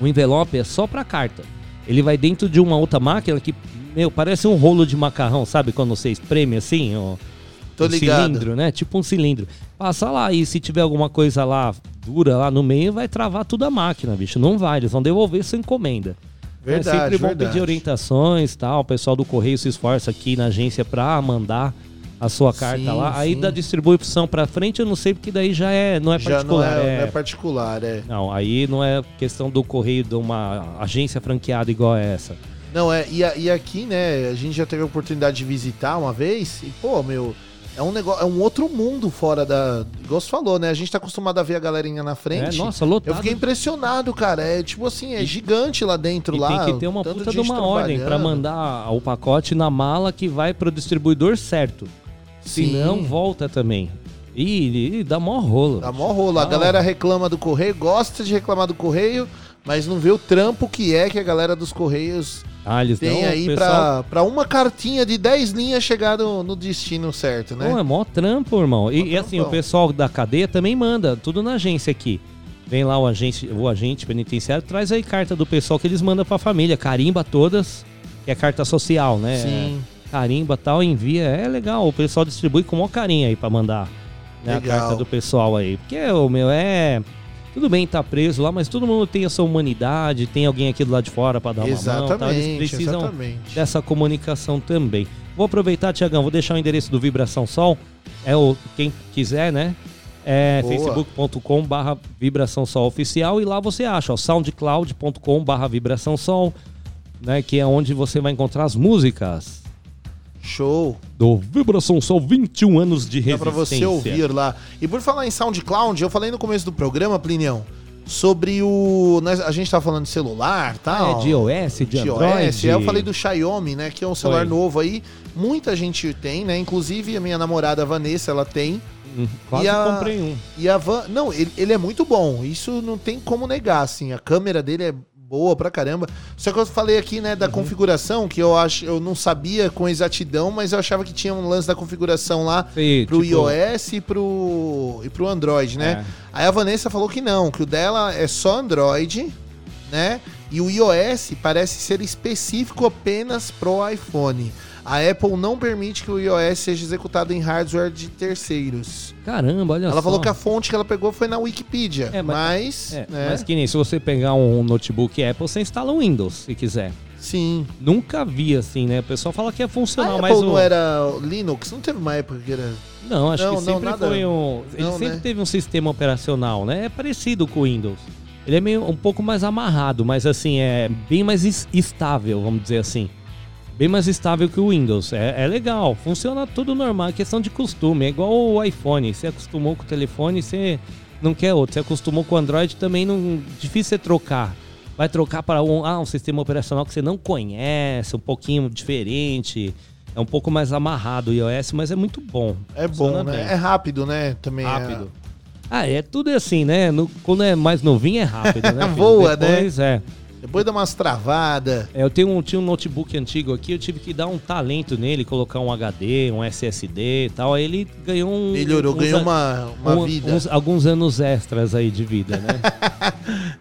O envelope é só pra carta. Ele vai dentro de uma outra máquina que, meu, parece um rolo de macarrão, sabe? Quando você espreme assim, ó. Tô um ligado. cilindro, né? Tipo um cilindro. Passa lá e se tiver alguma coisa lá dura lá no meio, vai travar tudo a máquina, bicho. Não vai, eles vão devolver sua encomenda. Então Verdade, é sempre bom verdade. pedir orientações tal. O pessoal do Correio se esforça aqui na agência pra mandar a sua carta Sim, lá. Aí sim. da distribuição pra frente eu não sei porque daí já é não é Já não particular. é, é- não é particular, é. Não, aí não é questão do Correio de uma agência franqueada igual essa. Não, é. E, e aqui, né, a gente já teve a oportunidade de visitar uma vez. E, pô, meu. É um negócio, é um outro mundo fora da. Igual você falou, né? A gente tá acostumado a ver a galerinha na frente. É, nossa, lotado. Eu fiquei impressionado, cara. É tipo assim, é gigante lá dentro E lá. tem que ter uma puta de uma ordem pra trabalhando. mandar o pacote na mala que vai pro distribuidor certo. Sim. Senão volta também. Ih, ih, dá mó rolo. Dá mó rolo. A Não. galera reclama do correio, gosta de reclamar do correio, mas não vê o trampo que é que a galera dos correios Ah, eles tem aí pessoal- pra, pra uma cartinha de 10 linhas chegar no, no destino certo, né? Não, é mó trampo, irmão. E, e assim, o pessoal da cadeia também manda, tudo na agência aqui. Vem lá o agente, o agente penitenciário, traz aí carta do pessoal que eles mandam pra família, carimba todas, que é carta social, né? Sim. Carimba tal, envia. É legal, o pessoal distribui com maior carinho aí pra mandar né, a carta do pessoal aí. Porque, o meu, é. Tudo bem, tá preso lá, mas todo mundo tem a sua humanidade, tem alguém aqui do lado de fora pra dar uma mão. Tal. Eles Exatamente, precisam exatamente. dessa comunicação também. Vou aproveitar, Tiagão, vou deixar o endereço do Vibração Sol. É o quem quiser, né? É facebook.com barra Vibração Sol Oficial e lá você acha, ó, soundcloud.com barra Vibração Sol, né? Que é onde você vai encontrar as músicas Show. do Vibração Sol 21 anos de Dá resistência. pra você ouvir lá. E por falar em SoundCloud, eu falei no começo do programa, Plinião, sobre o. nós- A gente tava falando de celular e tal. É, de iOS, de Android. iOS. Aí eu falei do Xiaomi, né? Que é um celular novo aí. Muita gente tem, né? Inclusive a minha namorada Vanessa, ela tem. Hum, Quase E a- comprei um. E a Van. Não, ele, ele é muito bom. Isso não tem como negar, assim. A câmera dele é boa pra caramba. Só que eu falei aqui, né, Uhum. da configuração, que eu acho, eu não sabia com exatidão, mas eu achava que tinha um lance da configuração lá Sim, pro tipo- iOS e pro, e pro Android, né? É. Aí a Vanessa falou que não, que o dela é só Android, né? E o iOS parece ser específico apenas pro iPhone. A Apple não permite que o iOS seja executado em hardware de terceiros. Caramba, olha só. Ela falou que a fonte que ela pegou foi na Wikipedia. É, mas. É, né? Mas que nem se você pegar um notebook Apple, você instala o Windows, se quiser. Sim. Nunca vi assim, né? O pessoal fala que é A funcional, Apple mas o... não era Linux? Não teve uma época que era. Não, acho Não, que não, sempre nada- foi um. Ele não, sempre né? teve um sistema operacional, né? É parecido com o Windows. Ele é meio um pouco mais amarrado, mas assim, é bem mais es- estável, vamos dizer assim. Bem mais estável que o Windows. É, é legal, funciona tudo normal, é questão de costume. É igual o iPhone. Você acostumou com o telefone, você não quer outro. Você acostumou com o Android também, não, difícil você trocar. vai trocar para um, ah, um sistema operacional que você não conhece, um pouquinho diferente. É um pouco mais amarrado o iOS, mas é muito bom. É bom, né? bem. É rápido, né? Também é- Rápido. Ah, é tudo assim, né? No- quando é mais novinho é rápido, né? Voa, né? Depois, é. Depois dá umas travadas. É, eu tenho um, tinha um notebook antigo aqui, eu tive que dar um talento nele, colocar um HD, um SSD e tal. Aí ele ganhou um. Melhorou, uns ganhou uma- uma um- vida. uns- alguns anos extras aí de vida, né?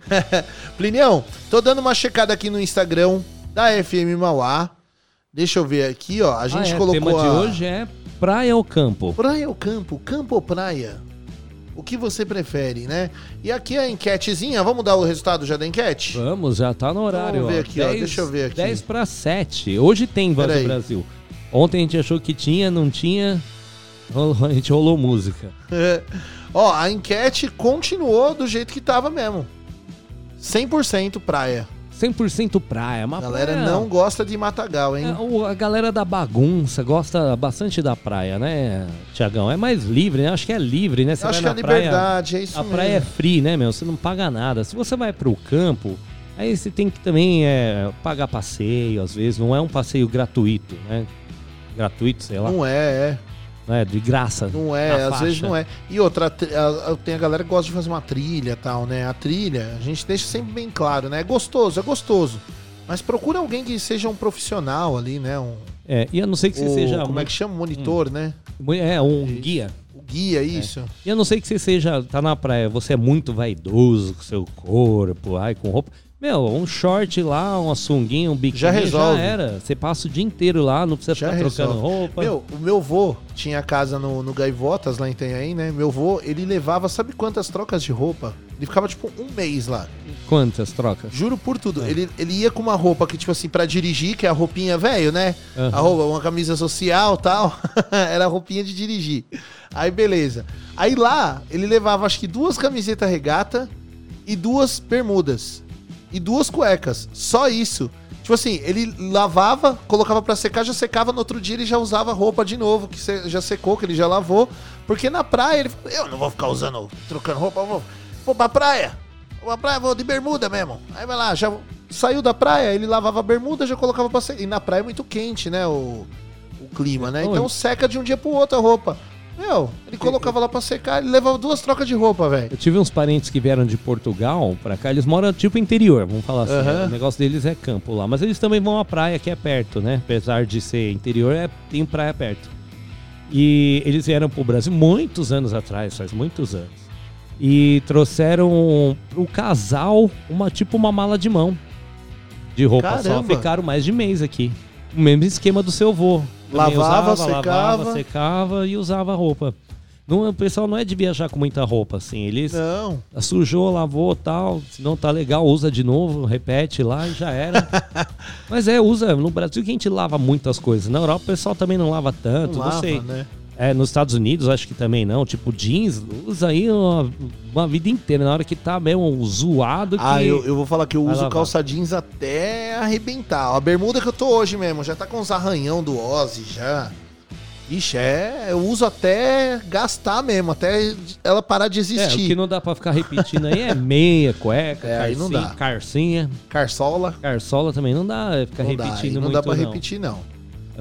Plinião, tô dando uma checada aqui no Instagram da FM Mauá. Deixa eu ver aqui, ó. A gente Ah, é, colocou O tema de a... hoje é praia ou campo? Praia ou campo? Campo ou praia? O que você prefere, né? E aqui a enquetezinha, vamos dar o resultado já da enquete? Vamos, já tá no horário. Vamos ver ó. aqui, ó, deixa eu ver aqui. 10 para 7. Hoje tem Voz do. Brasil. Ontem a gente achou que tinha, não tinha. A gente rolou música. ó, a enquete continuou do jeito que tava mesmo. 100% praia. 100% praia. Uma A galera praia- não gosta de Matagal, hein? É, a galera da bagunça gosta bastante da praia, né, Tiagão? É mais livre, né? Acho que é livre, né? Você acho vai que é praia, liberdade, é isso A praia é mesmo. free, né, meu? Você não paga nada. Se você vai pro campo, aí você tem que também é, pagar passeio, às vezes. Não é um passeio gratuito, né? Gratuito, sei lá. Não é, é. Não é de graça. Não é, às vezes faixa. não é. E outra, a a- a- tem a galera que gosta de fazer uma trilha e tal, né? A trilha, a gente deixa sempre bem claro, né? É gostoso, é gostoso. Mas procura alguém que seja um profissional ali, né? Um, É, e a não ser que você seja. Como é que chama? Monitor, né? É, um guia. O guia, isso. E a não ser que você seja, tá na praia, você é muito vaidoso com seu corpo, ai, com roupa. Meu, um short lá, uma sunguinha, um biquíni, Já resolve. era. Você passa o dia inteiro lá, não precisa Já ficar trocando resolve. roupa. Meu, o meu vô tinha casa no, no Gaivotas, lá em Itanhaém, né? Meu vô, ele levava, sabe quantas trocas de roupa? Ele ficava, tipo, um mês lá. Quantas trocas? Juro por tudo. Ele, ele ia com uma roupa que, tipo assim, pra dirigir, que é a roupinha velho, né? Aham. A roupa, uma camisa social tal. Era a roupinha de dirigir. Aí, beleza. Aí lá, ele levava, acho que duas camisetas regata e duas bermudas. E duas cuecas. Só isso. Tipo assim, ele lavava, colocava pra secar, já secava, no outro dia ele já usava roupa de novo, que já secou, que ele já lavou. Porque na praia ele falou, eu não vou ficar usando, trocando roupa, vou, vou pra praia. Vou pra praia, vou de bermuda mesmo. Aí vai lá, já saiu da praia, ele lavava a bermuda, já colocava pra secar. E na praia é muito quente, né, o, o clima, né? Então seca de um dia pro outro a roupa. Meu, ele colocava lá pra secar, ele levava duas trocas de roupa, velho. Eu tive uns parentes que vieram de Portugal pra cá, eles moram tipo interior, vamos falar assim. Aham. O negócio deles é campo lá, mas eles também vão à praia que é perto, né? Apesar de ser interior, é, tem praia perto. E eles vieram pro Brasil muitos anos atrás, faz muitos anos. E trouxeram pro casal uma tipo uma mala de mão de roupa só. Caramba. Ficaram mais de mês aqui. O mesmo esquema do seu vô. Lavava, lavava, secava. secava e usava roupa. Não, o pessoal não é de viajar com muita roupa, assim. Eles Não. sujou, lavou tal. Se não tá legal, usa de novo, repete lá e já era. Mas é, usa. No Brasil que a gente lava muitas coisas. Na Europa o pessoal também não lava tanto, Não não, lava, sei. né? É, nos Estados Unidos acho que também não. Tipo, jeans, usa aí uma, uma vida inteira. Na hora que tá mesmo zoado que... Ah, eu, eu vou falar que eu vai uso lavar. calça jeans até arrebentar. A bermuda que eu tô hoje mesmo, já tá com uns arranhão do Ozzy já. Ixi, é. Eu uso até gastar mesmo, até ela parar de É, o existir. que não dá pra ficar repetindo aí é meia, cueca, É, carcinha, não dá. carcinha. Carçola. Carçola também não dá ficar Não dá, repetindo aí não muito dá pra não. repetir, não.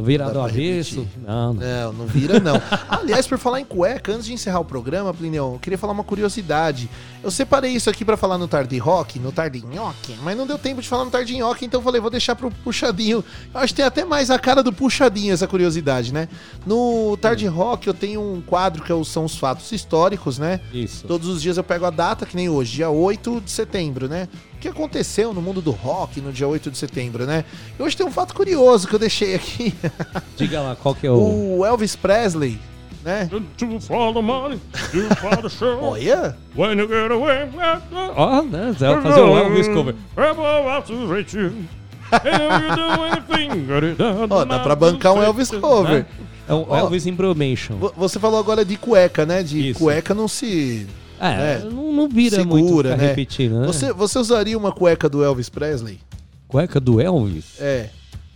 Virado ao pra avesso? Não, não. Não, não vira não. Aliás, por falar em cueca, antes de encerrar o programa, Plinião, eu queria falar uma curiosidade. Eu separei isso aqui pra falar no Tarde Rock, no Tarde Nhoque, mas não deu tempo de falar no Tarde Nhoque, então eu falei, vou deixar pro Puxadinho. Eu acho que tem até mais a cara do Puxadinho essa curiosidade, né? No Tarde Rock eu tenho um quadro que é são os fatos históricos, né? Isso. Todos os dias eu pego a data, que nem hoje, dia 8 de setembro, né? O que aconteceu no mundo do rock no dia 8 de setembro, né? E hoje tem um fato curioso que eu deixei aqui. Diga lá, qual que é o... O Elvis Presley, né? Olha! When you get away, Ó, né? Você vai fazer o Elvis cover. Ó, dá pra bancar um Elvis cover. É um Elvis Impromation. vo- Você falou agora de cueca, né? De cueca não se. É, né, não, não vira muito segura, ficar né? repetindo, né? Você, você usaria uma cueca do Elvis Presley? Cueca do Elvis? É.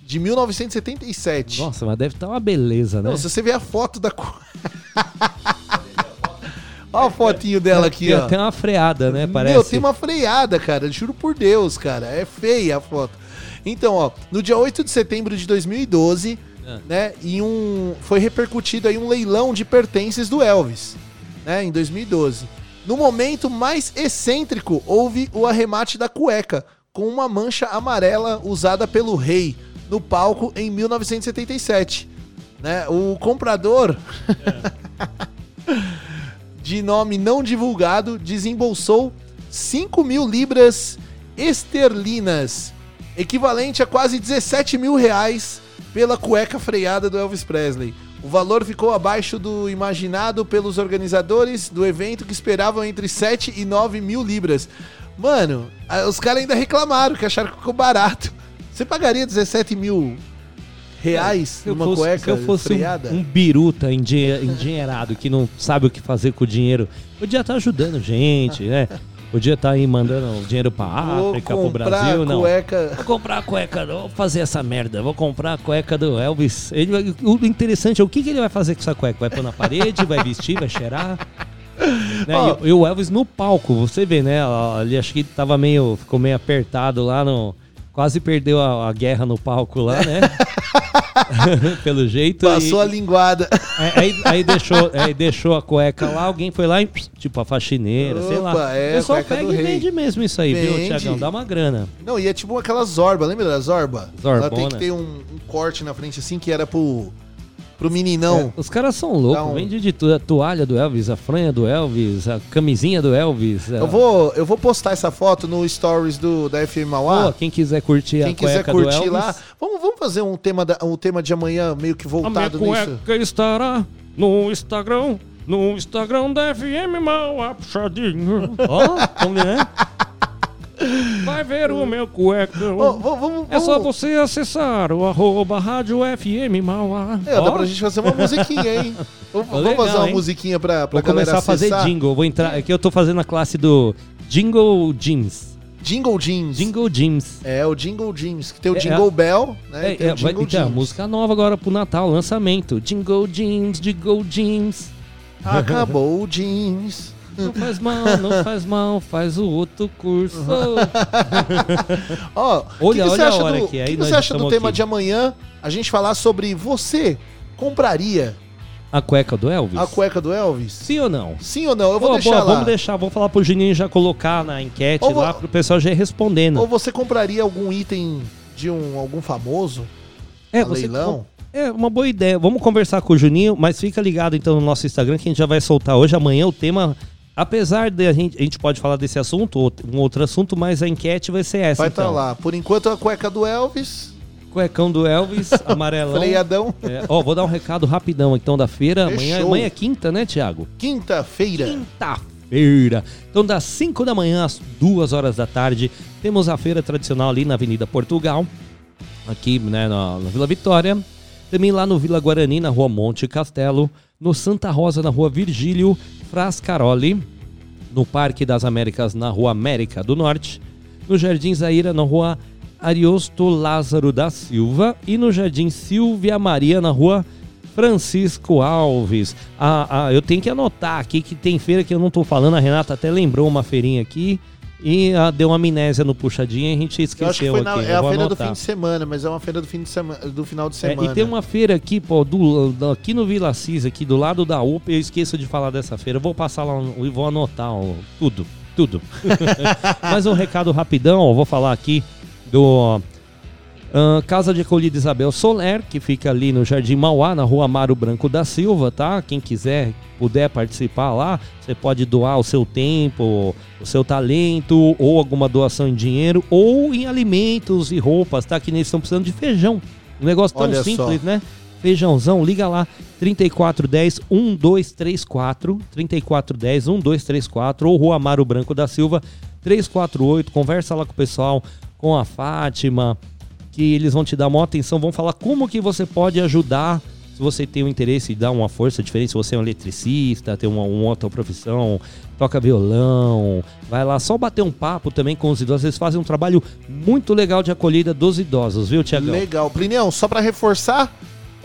De 1977. Nossa, mas deve estar uma beleza, né? Não, se você ver a foto da cueca. Olha a fotinho dela aqui, tem ó. até uma freada, né? Parece. Meu, tem uma freada, cara. Juro por Deus, cara. É feia a foto. Então, ó, no dia 8 de setembro de 2012, É. né, em um foi repercutido aí um leilão de pertences do Elvis, né, em 2012. No momento mais excêntrico, houve o arremate da cueca com uma mancha amarela usada pelo rei no palco em 1977, né? O comprador de nome não divulgado, desembolsou 5 mil libras esterlinas, equivalente a quase 17 mil reais pela cueca freada do Elvis Presley. O valor ficou abaixo do imaginado pelos organizadores do evento que esperavam entre 7 e 9 mil libras. Mano, os caras ainda reclamaram que acharam que ficou barato. Você pagaria 17 mil reais Se eu numa fosse, cueca se eu fosse um- freada? um, biruta endinhe- endinheirado que não sabe o que fazer com o dinheiro, podia estar ajudando gente, né? Podia estar aí mandando dinheiro pra África, pro Brasil, não. cueca. Vou comprar a cueca, vou fazer essa merda. Vou comprar a cueca do Elvis. Ele vai- o interessante é o que, que ele vai fazer com essa cueca? Vai pôr na parede, vai vestir, vai cheirar? Né, Ó. e, e o Elvis no palco, você vê, né? Ele acho que tava meio. Ficou meio apertado lá no. Quase perdeu a, a guerra no palco lá, né? Pelo jeito. Passou e- a linguada. Aí, aí- aí deixou, aí deixou a cueca lá, alguém foi lá e, tipo, a faxineira, sei lá. Opa, é, o pessoal pega e rei. vende mesmo isso aí, viu, Vende. Tiagão? Dá uma grana. Não, e é tipo aquela zorba, lembra da zorba? Zorbona. Ela tem que ter um, um corte na frente assim que era pro, pro meninão. É, os caras são loucos, um- vende de tudo. A toalha do Elvis, a franha do Elvis, a camisinha do Elvis. a- Eu vou, eu vou postar essa foto no stories do, da FM Mauá. Pô, quem quiser curtir Quem a quiser cueca do curtir Elvis, lá, vamos, vamos fazer um tema, da, um tema de amanhã meio que A minha voltado nisso. cueca estará no Instagram, no Instagram da FM Mauá puxadinho. Ó, como é? Vai ver o meu cuecão. Ó, vamos- vamos- É só você acessar o arroba rádio FM Mauá. É, dá Ó. pra gente fazer uma musiquinha, hein? Vamos, legal, fazer uma hein? musiquinha pra, pra Vou galera começar a fazer acessar? jingle. Vou entrar. Aqui eu tô fazendo a classe do Jingle Jeans. Jingle Jeans. Jingle Jeans. É, o Jingle Jeans, que tem o É, Jingle é- Bell, né? É, e tem é, o vai, Jingle então, Jeans. música nova agora pro Natal, lançamento. Jingle Jeans, Jingle Jeans. Acabou o jeans. Não faz mal, não faz mal, faz o outro curso. Ó, Olha, que que você olha a acha hora do, que aí que você acha do tema aqui. de amanhã? A gente falar sobre você compraria A cueca do Elvis? a cueca do Elvis? Sim ou não? Sim ou não? Eu vou Boa, deixar boa, lá. Vamos deixar, vamos falar pro Juninho já colocar na enquete Ou vo- lá pro pessoal já ir respondendo. Ou você compraria algum item de um algum famoso? É, a você leilão? É uma boa ideia. Vamos conversar com o Juninho, mas fica ligado então no nosso Instagram que a gente já vai soltar hoje. Amanhã o tema, apesar de a gente, a gente pode falar desse assunto, ou um outro assunto, mas a enquete vai ser essa. Vai estar então. lá. Por enquanto a cueca do Elvis. Cuecão do Elvis, amarelão. Freadão. É, ó, vou dar um recado rapidão então da feira. Amanhã, amanhã é quinta, né, Thiago? Quinta-feira. Quinta-feira. Então, das 5 da manhã às 2 horas da tarde, temos a feira tradicional ali na Avenida Portugal, aqui né, na, na Vila Vitória. Também lá no Vila Guarani, na Rua Monte Castelo. No Santa Rosa, na Rua Virgílio Frascaroli. No Parque das Américas, na Rua América do Norte. No Jardim Zaira, na Rua Ariosto Lázaro da Silva. E no Jardim Silvia Maria, na Rua Francisco Alves. Ah, ah, eu tenho que anotar aqui que tem feira que eu não tô falando. A Renata até lembrou uma feirinha aqui e ah, deu uma amnésia no puxadinho e a gente esqueceu na, aqui. é a feira do anotar. fim de semana, mas é uma feira do, fim de sema, do final de É, semana. e tem uma feira aqui, pô, do, do- aqui no Vila Cis, aqui do lado da UPA, eu esqueço de falar dessa feira. Eu vou passar lá e vou anotar ó, tudo, tudo. Mas um recado rapidão, eu vou falar aqui do ah, Casa de Acolhida Isabel Soler, que fica ali no Jardim Mauá, na rua Amaro Branco da Silva, tá? Quem quiser, puder participar lá, você pode doar o seu tempo, o seu talento, ou alguma doação em dinheiro, ou em alimentos e roupas, tá? Que eles estão precisando de feijão. Um negócio tão Olha simples, só. né? Feijãozão, liga lá, 3410 1234, 3410 1234, ou Rua Amaro Branco da Silva, 348, conversa lá com o pessoal, com a Fátima, que eles vão te dar uma atenção, vão falar como que você pode ajudar, se você tem o interesse de dar uma força diferente, se você é um eletricista, tem uma, uma outra profissão, toca violão, vai lá só bater um papo também com os idosos, eles fazem um trabalho muito legal de acolhida dos idosos, viu, Tiagão? Legal. Plinião, só pra reforçar,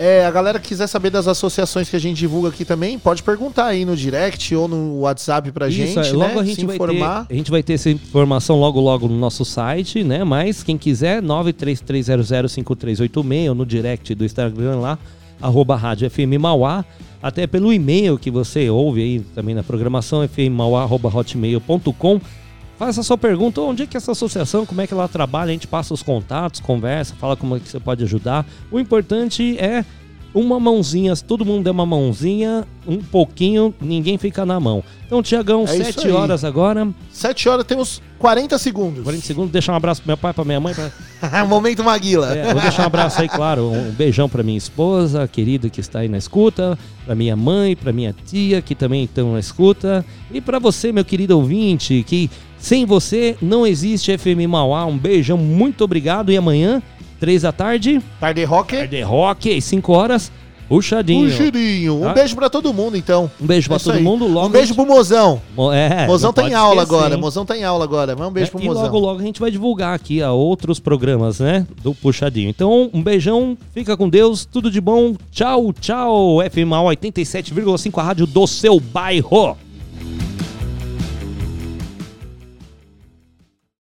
É, a galera que quiser saber das associações que a gente divulga aqui também, pode perguntar aí no direct ou no WhatsApp pra gente, é, logo né? a gente Se vai informar. ter, a gente vai ter essa informação logo logo no nosso site, né? Mas quem quiser 933005386 ou no direct do Instagram lá arroba rádio FM Mauá, até pelo e-mail que você ouve aí também na programação fmmauá@hotmail.com. Faça a sua pergunta, onde é que essa associação, como é que ela trabalha, a gente passa os contatos, conversa, fala como é que você pode ajudar. O importante é uma mãozinha, se todo mundo der uma mãozinha, um pouquinho, ninguém fica na mão. Então, Tiagão, É isso 7 aí. horas agora. 7 horas temos 40 segundos. 40 segundos, deixar um abraço pro meu pai, pra minha mãe. Pra... Momento Maguila. É, vou deixar um abraço aí, claro. Um beijão pra minha esposa, querida que está aí na escuta, pra minha mãe, pra minha tia, que também estão na escuta, e pra você, meu querido ouvinte, que sem você não existe FM Mauá. Um beijão, muito obrigado. E amanhã, 3 da tarde. Tarde Rock. Tarde Rock, 5 horas. Puxadinho. Puxadinho. Um Tá? beijo pra todo mundo, então. Um beijo pra É isso todo aí. mundo. Logo um beijo pro Mozão. Mo- É, Mozão tá em aula esquecer, agora. hein? Mozão tá em aula agora. Mas um beijo É, pro e Mozão. logo, logo a gente vai divulgar aqui a outros programas, né? Do Puxadinho. Então, um beijão, fica com Deus, tudo de bom. Tchau, tchau. FMA 87,5, a rádio do seu bairro.